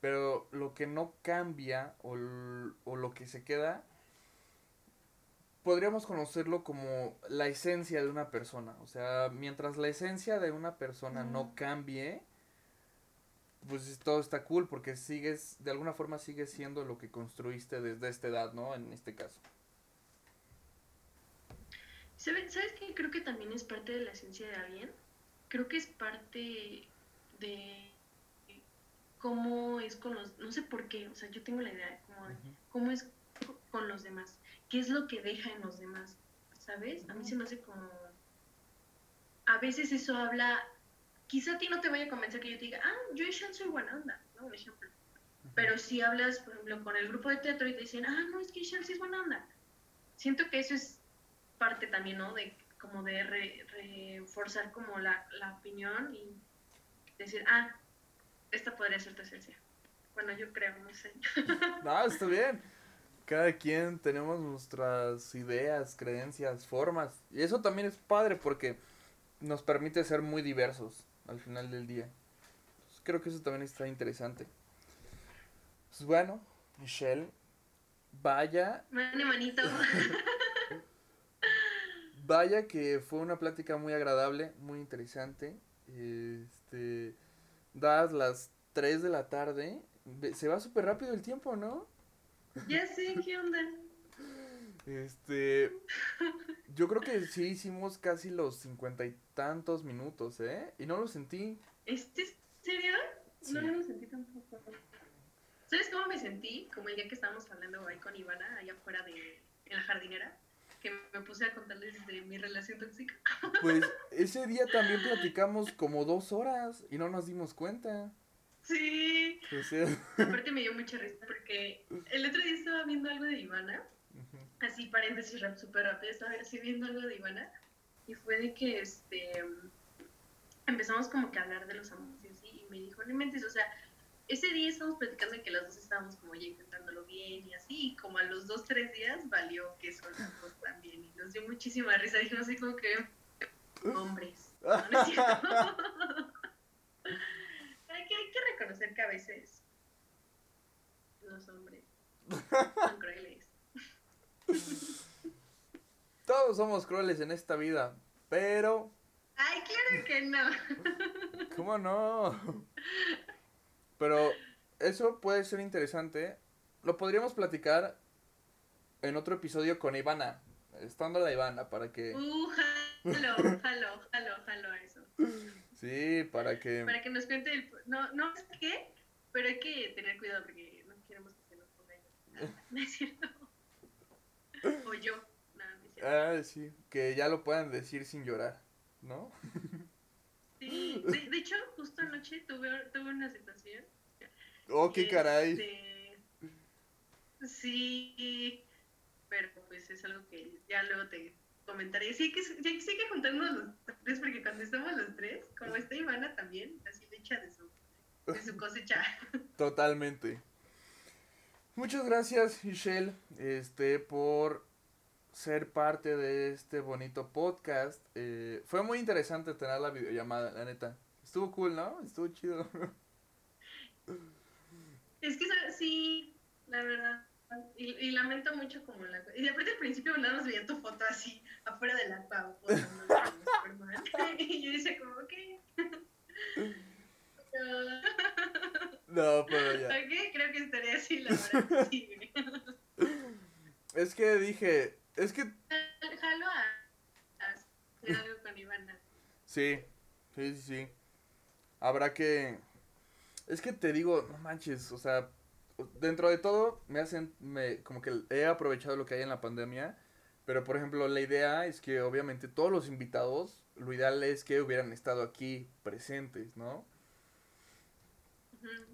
A: pero lo que no cambia o, o lo que se queda podríamos conocerlo como la esencia de una persona. O sea, mientras la esencia de una persona no cambie, pues todo está cool porque sigues, de alguna forma sigues siendo lo que construiste desde esta edad, ¿no? En este caso.
B: ¿Sabes, qué? Creo que también es parte de la esencia de alguien. Creo que es parte de cómo es con los... No sé por qué, o sea, yo tengo la idea de cómo es con los demás qué es lo que deja en los demás, ¿sabes? A mí se me hace como... A veces eso habla... Quizá a ti no te vaya a convencer que yo te diga, ah, yo y Sean soy buena onda, ¿no? Un ejemplo. Pero si hablas, por ejemplo, con el grupo de teatro y te dicen, ah, no, es que Sean sí es buena onda. Siento que eso es parte también, ¿no? De como de reforzar como la, la opinión y decir, ah, esta podría ser tu esencia. Bueno, yo creo, no sé.
A: no, está bien cada quien tenemos nuestras ideas, creencias, formas. Y eso también es padre porque nos permite ser muy diversos al final del día. creo que eso también está interesante. Pues bueno, Michelle, vaya.
B: manito.
A: vaya que fue una plática muy agradable, muy interesante. Este, dadas las 3 de la tarde, se va súper rápido el tiempo, ¿no?
B: Ya sé, ¿qué onda?
A: Este, yo creo que sí hicimos casi los cincuenta y tantos minutos, ¿eh? Y no lo sentí.
B: ¿Este serio? No lo sentí tampoco. ¿Sabes cómo me sentí? Como el día que estábamos hablando ahí con Ivana, allá afuera de en la jardinera, que me puse a contarles de mi relación tóxica.
A: Pues ese día también platicamos como dos horas y no nos dimos cuenta.
B: Sí. Aparte me dio mucha risa porque el otro día estaba viendo algo de Ivana, así paréntesis súper rápido, estaba así viendo algo de Ivana y fue de que este empezamos como que a hablar de los amores y así y me dijo, no mentes, o sea, ese día estábamos platicando de que las dos estábamos como ya intentándolo bien y así, y como a los dos, tres días valió que son también. Y nos dio muchísima risa. Dijimos así como que, hombres. No, hay, que, hay que reconocer que a veces los hombres son crueles.
A: Todos somos crueles en esta vida, pero...
B: Ay, claro que no.
A: ¿Cómo no? Pero eso puede ser interesante. Lo podríamos platicar en otro episodio con Ivana. Estando la Ivana, para que.
B: Uh, jalo, jalo, jalo, jalo eso.
A: Sí, para que.
B: Para que nos cuente el. No, no sé qué, pero hay que tener cuidado porque no queremos que se nos ponga. No, es cierto. O yo. No, no es cierto.
A: Ah, sí. Que ya lo puedan decir sin llorar, ¿no?
B: Sí, de, hecho, justo anoche tuve, tuve una situación.
A: Oh, qué caray.
B: Este, sí, pero pues es algo que ya luego te comentaré. Sí que, sí, que juntarnos los tres, porque cuando estamos los tres, como está Ivana también, así le echa de su, de su cosecha.
A: Totalmente. Muchas gracias, Michelle, este, por ser parte de este bonito podcast. Eh, fue muy interesante tener la videollamada, la neta. Estuvo cool, ¿no? Estuvo chido.
B: Es que sí, la verdad. Y, lamento mucho como la... Y de aparte al principio nada más veía tu foto así, afuera de la pau. y yo decía como, ok.
A: no, pero ya.
B: Ok, creo que estaría así la verdad. Sí,
A: es que dije, es que...
B: Jalo a... algo con Ivana.
A: Sí, sí, sí, sí. Habrá que... Es que te digo, no manches, o sea, dentro de todo me hacen, me, como que he aprovechado lo que hay en la pandemia, pero por ejemplo la idea es que obviamente todos los invitados, lo ideal es que hubieran estado aquí presentes, ¿no?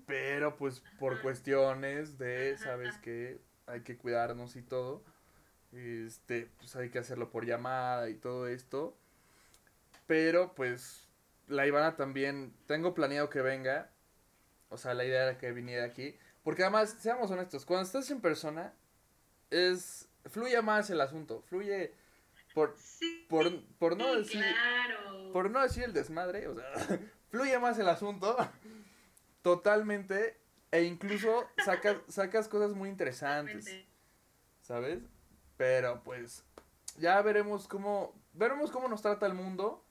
A: Pero pues por cuestiones de, sabes que hay que cuidarnos y todo, este, pues hay que hacerlo por llamada y todo esto. Pero pues la Ivana también, tengo planeado que venga. O sea, la idea era que viniera aquí. Porque además, seamos honestos, cuando estás en persona, es. fluye más el asunto. Fluye. Por, por, por no decir. Por no decir el desmadre. O sea, fluye más el asunto. Totalmente. E incluso sacas, sacas cosas muy interesantes. ¿Sabes? Pero pues ya veremos cómo veremos cómo nos trata el mundo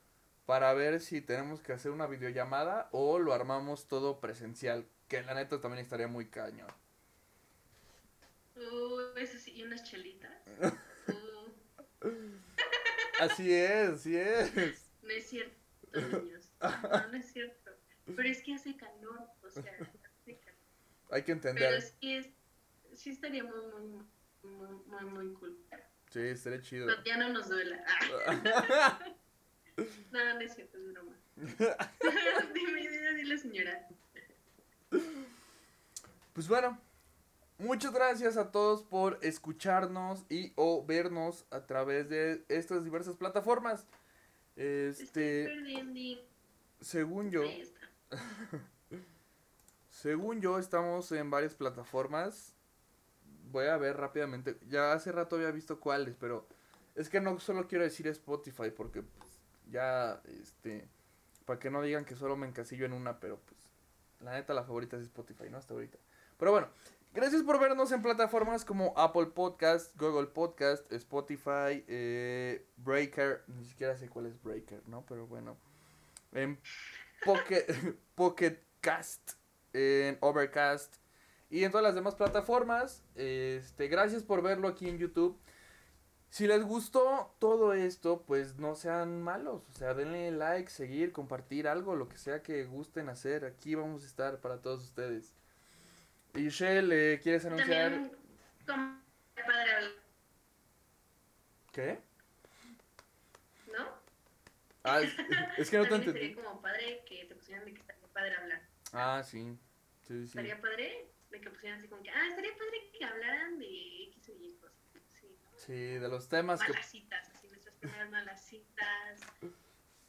A: para ver si tenemos que hacer una videollamada o lo armamos todo presencial, que la neta también estaría muy cañón.
B: Uh, eso sí, y unas chelitas.
A: Uh. Así es, así es.
B: No es cierto, niños. No, no es cierto. Pero es que hace calor, o sea, hace calor.
A: Hay que entender.
B: Pero es que es, sí estaría muy, muy, muy, muy, muy cool.
A: Sí, estaría chido.
B: Pero ya no nos duela. no, no es cierto, es broma. dime, dime, dile, señora.
A: Pues bueno, muchas gracias a todos por escucharnos y o vernos a través de estas diversas plataformas. Este, según yo, según yo estamos en varias plataformas voy a ver rápidamente. Ya hace rato había visto cuáles, pero es que no solo quiero decir Spotify porque pues, ya, este, para que no digan que solo me encasillo en una, pero pues la neta la favorita es Spotify, ¿no? Hasta ahorita. Pero bueno, Gracias por vernos en plataformas como Apple Podcast, Google Podcast, Spotify, eh, Breaker. Ni siquiera sé cuál es Breaker, ¿no? Pero bueno. En Pocket, Pocket Cast, en Overcast y en todas las demás plataformas. Este, gracias por verlo aquí en YouTube. Si les gustó todo esto, pues no sean malos. O sea, denle like, seguir, compartir algo, lo que sea que gusten hacer. Aquí vamos a estar para todos ustedes. Y Shell, ¿quieres anunciar?
B: También,
A: ¿Qué?
B: ¿no?
A: Ah, es, es que no te entendí.
B: sería como padre que te pusieran de que estaría padre hablar.
A: Ah, sí. Sí, sí.
B: Estaría padre de que pusieran así como que, ah, estaría padre que hablaran de X o Y cosas. Sí,
A: de los temas que...
B: malas citas, así nuestras primeras malas citas,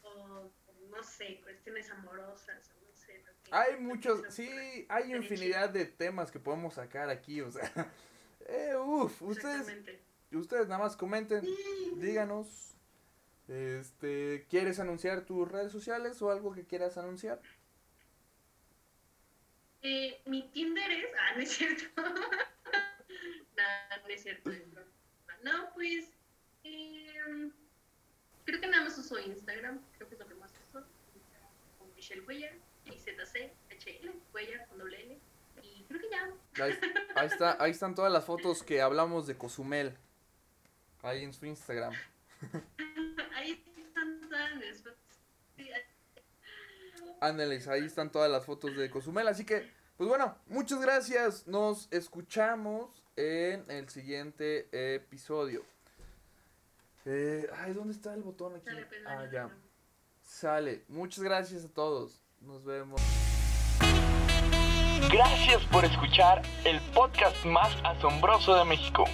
B: o no sé, cuestiones amorosas, o no sé. que-
A: Hay
B: que
A: muchos, sí, hay infinidad de temas que podemos sacar aquí, o sea... Eh, uf, ustedes, ustedes nada más comenten, díganos. Este, ¿quieres anunciar tus redes sociales o algo que quieras anunciar?
B: Eh, mi Tinder es. Ah, no es cierto. no, no es cierto. No, pues. eh, creo que nada más uso Instagram. Creo que es lo que más uso. Instagram Con Michelle Cuellar. I-Z-C-H-L. Cuellar con doble L. Y creo que ya.
A: Ahí, ahí está, ahí están todas las fotos que hablamos de Cozumel. Ahí en su Instagram.
B: Ahí están todas fotos.
A: Ándeles, ahí están todas las fotos de Cozumel. Así que, pues bueno, muchas gracias. Nos escuchamos en el siguiente episodio. Eh, ay, ¿dónde está el botón aquí?
B: Sale, pues,
A: Ah, ya. Sale. Muchas gracias a todos. Nos vemos.
C: Gracias por escuchar el podcast más asombroso de México.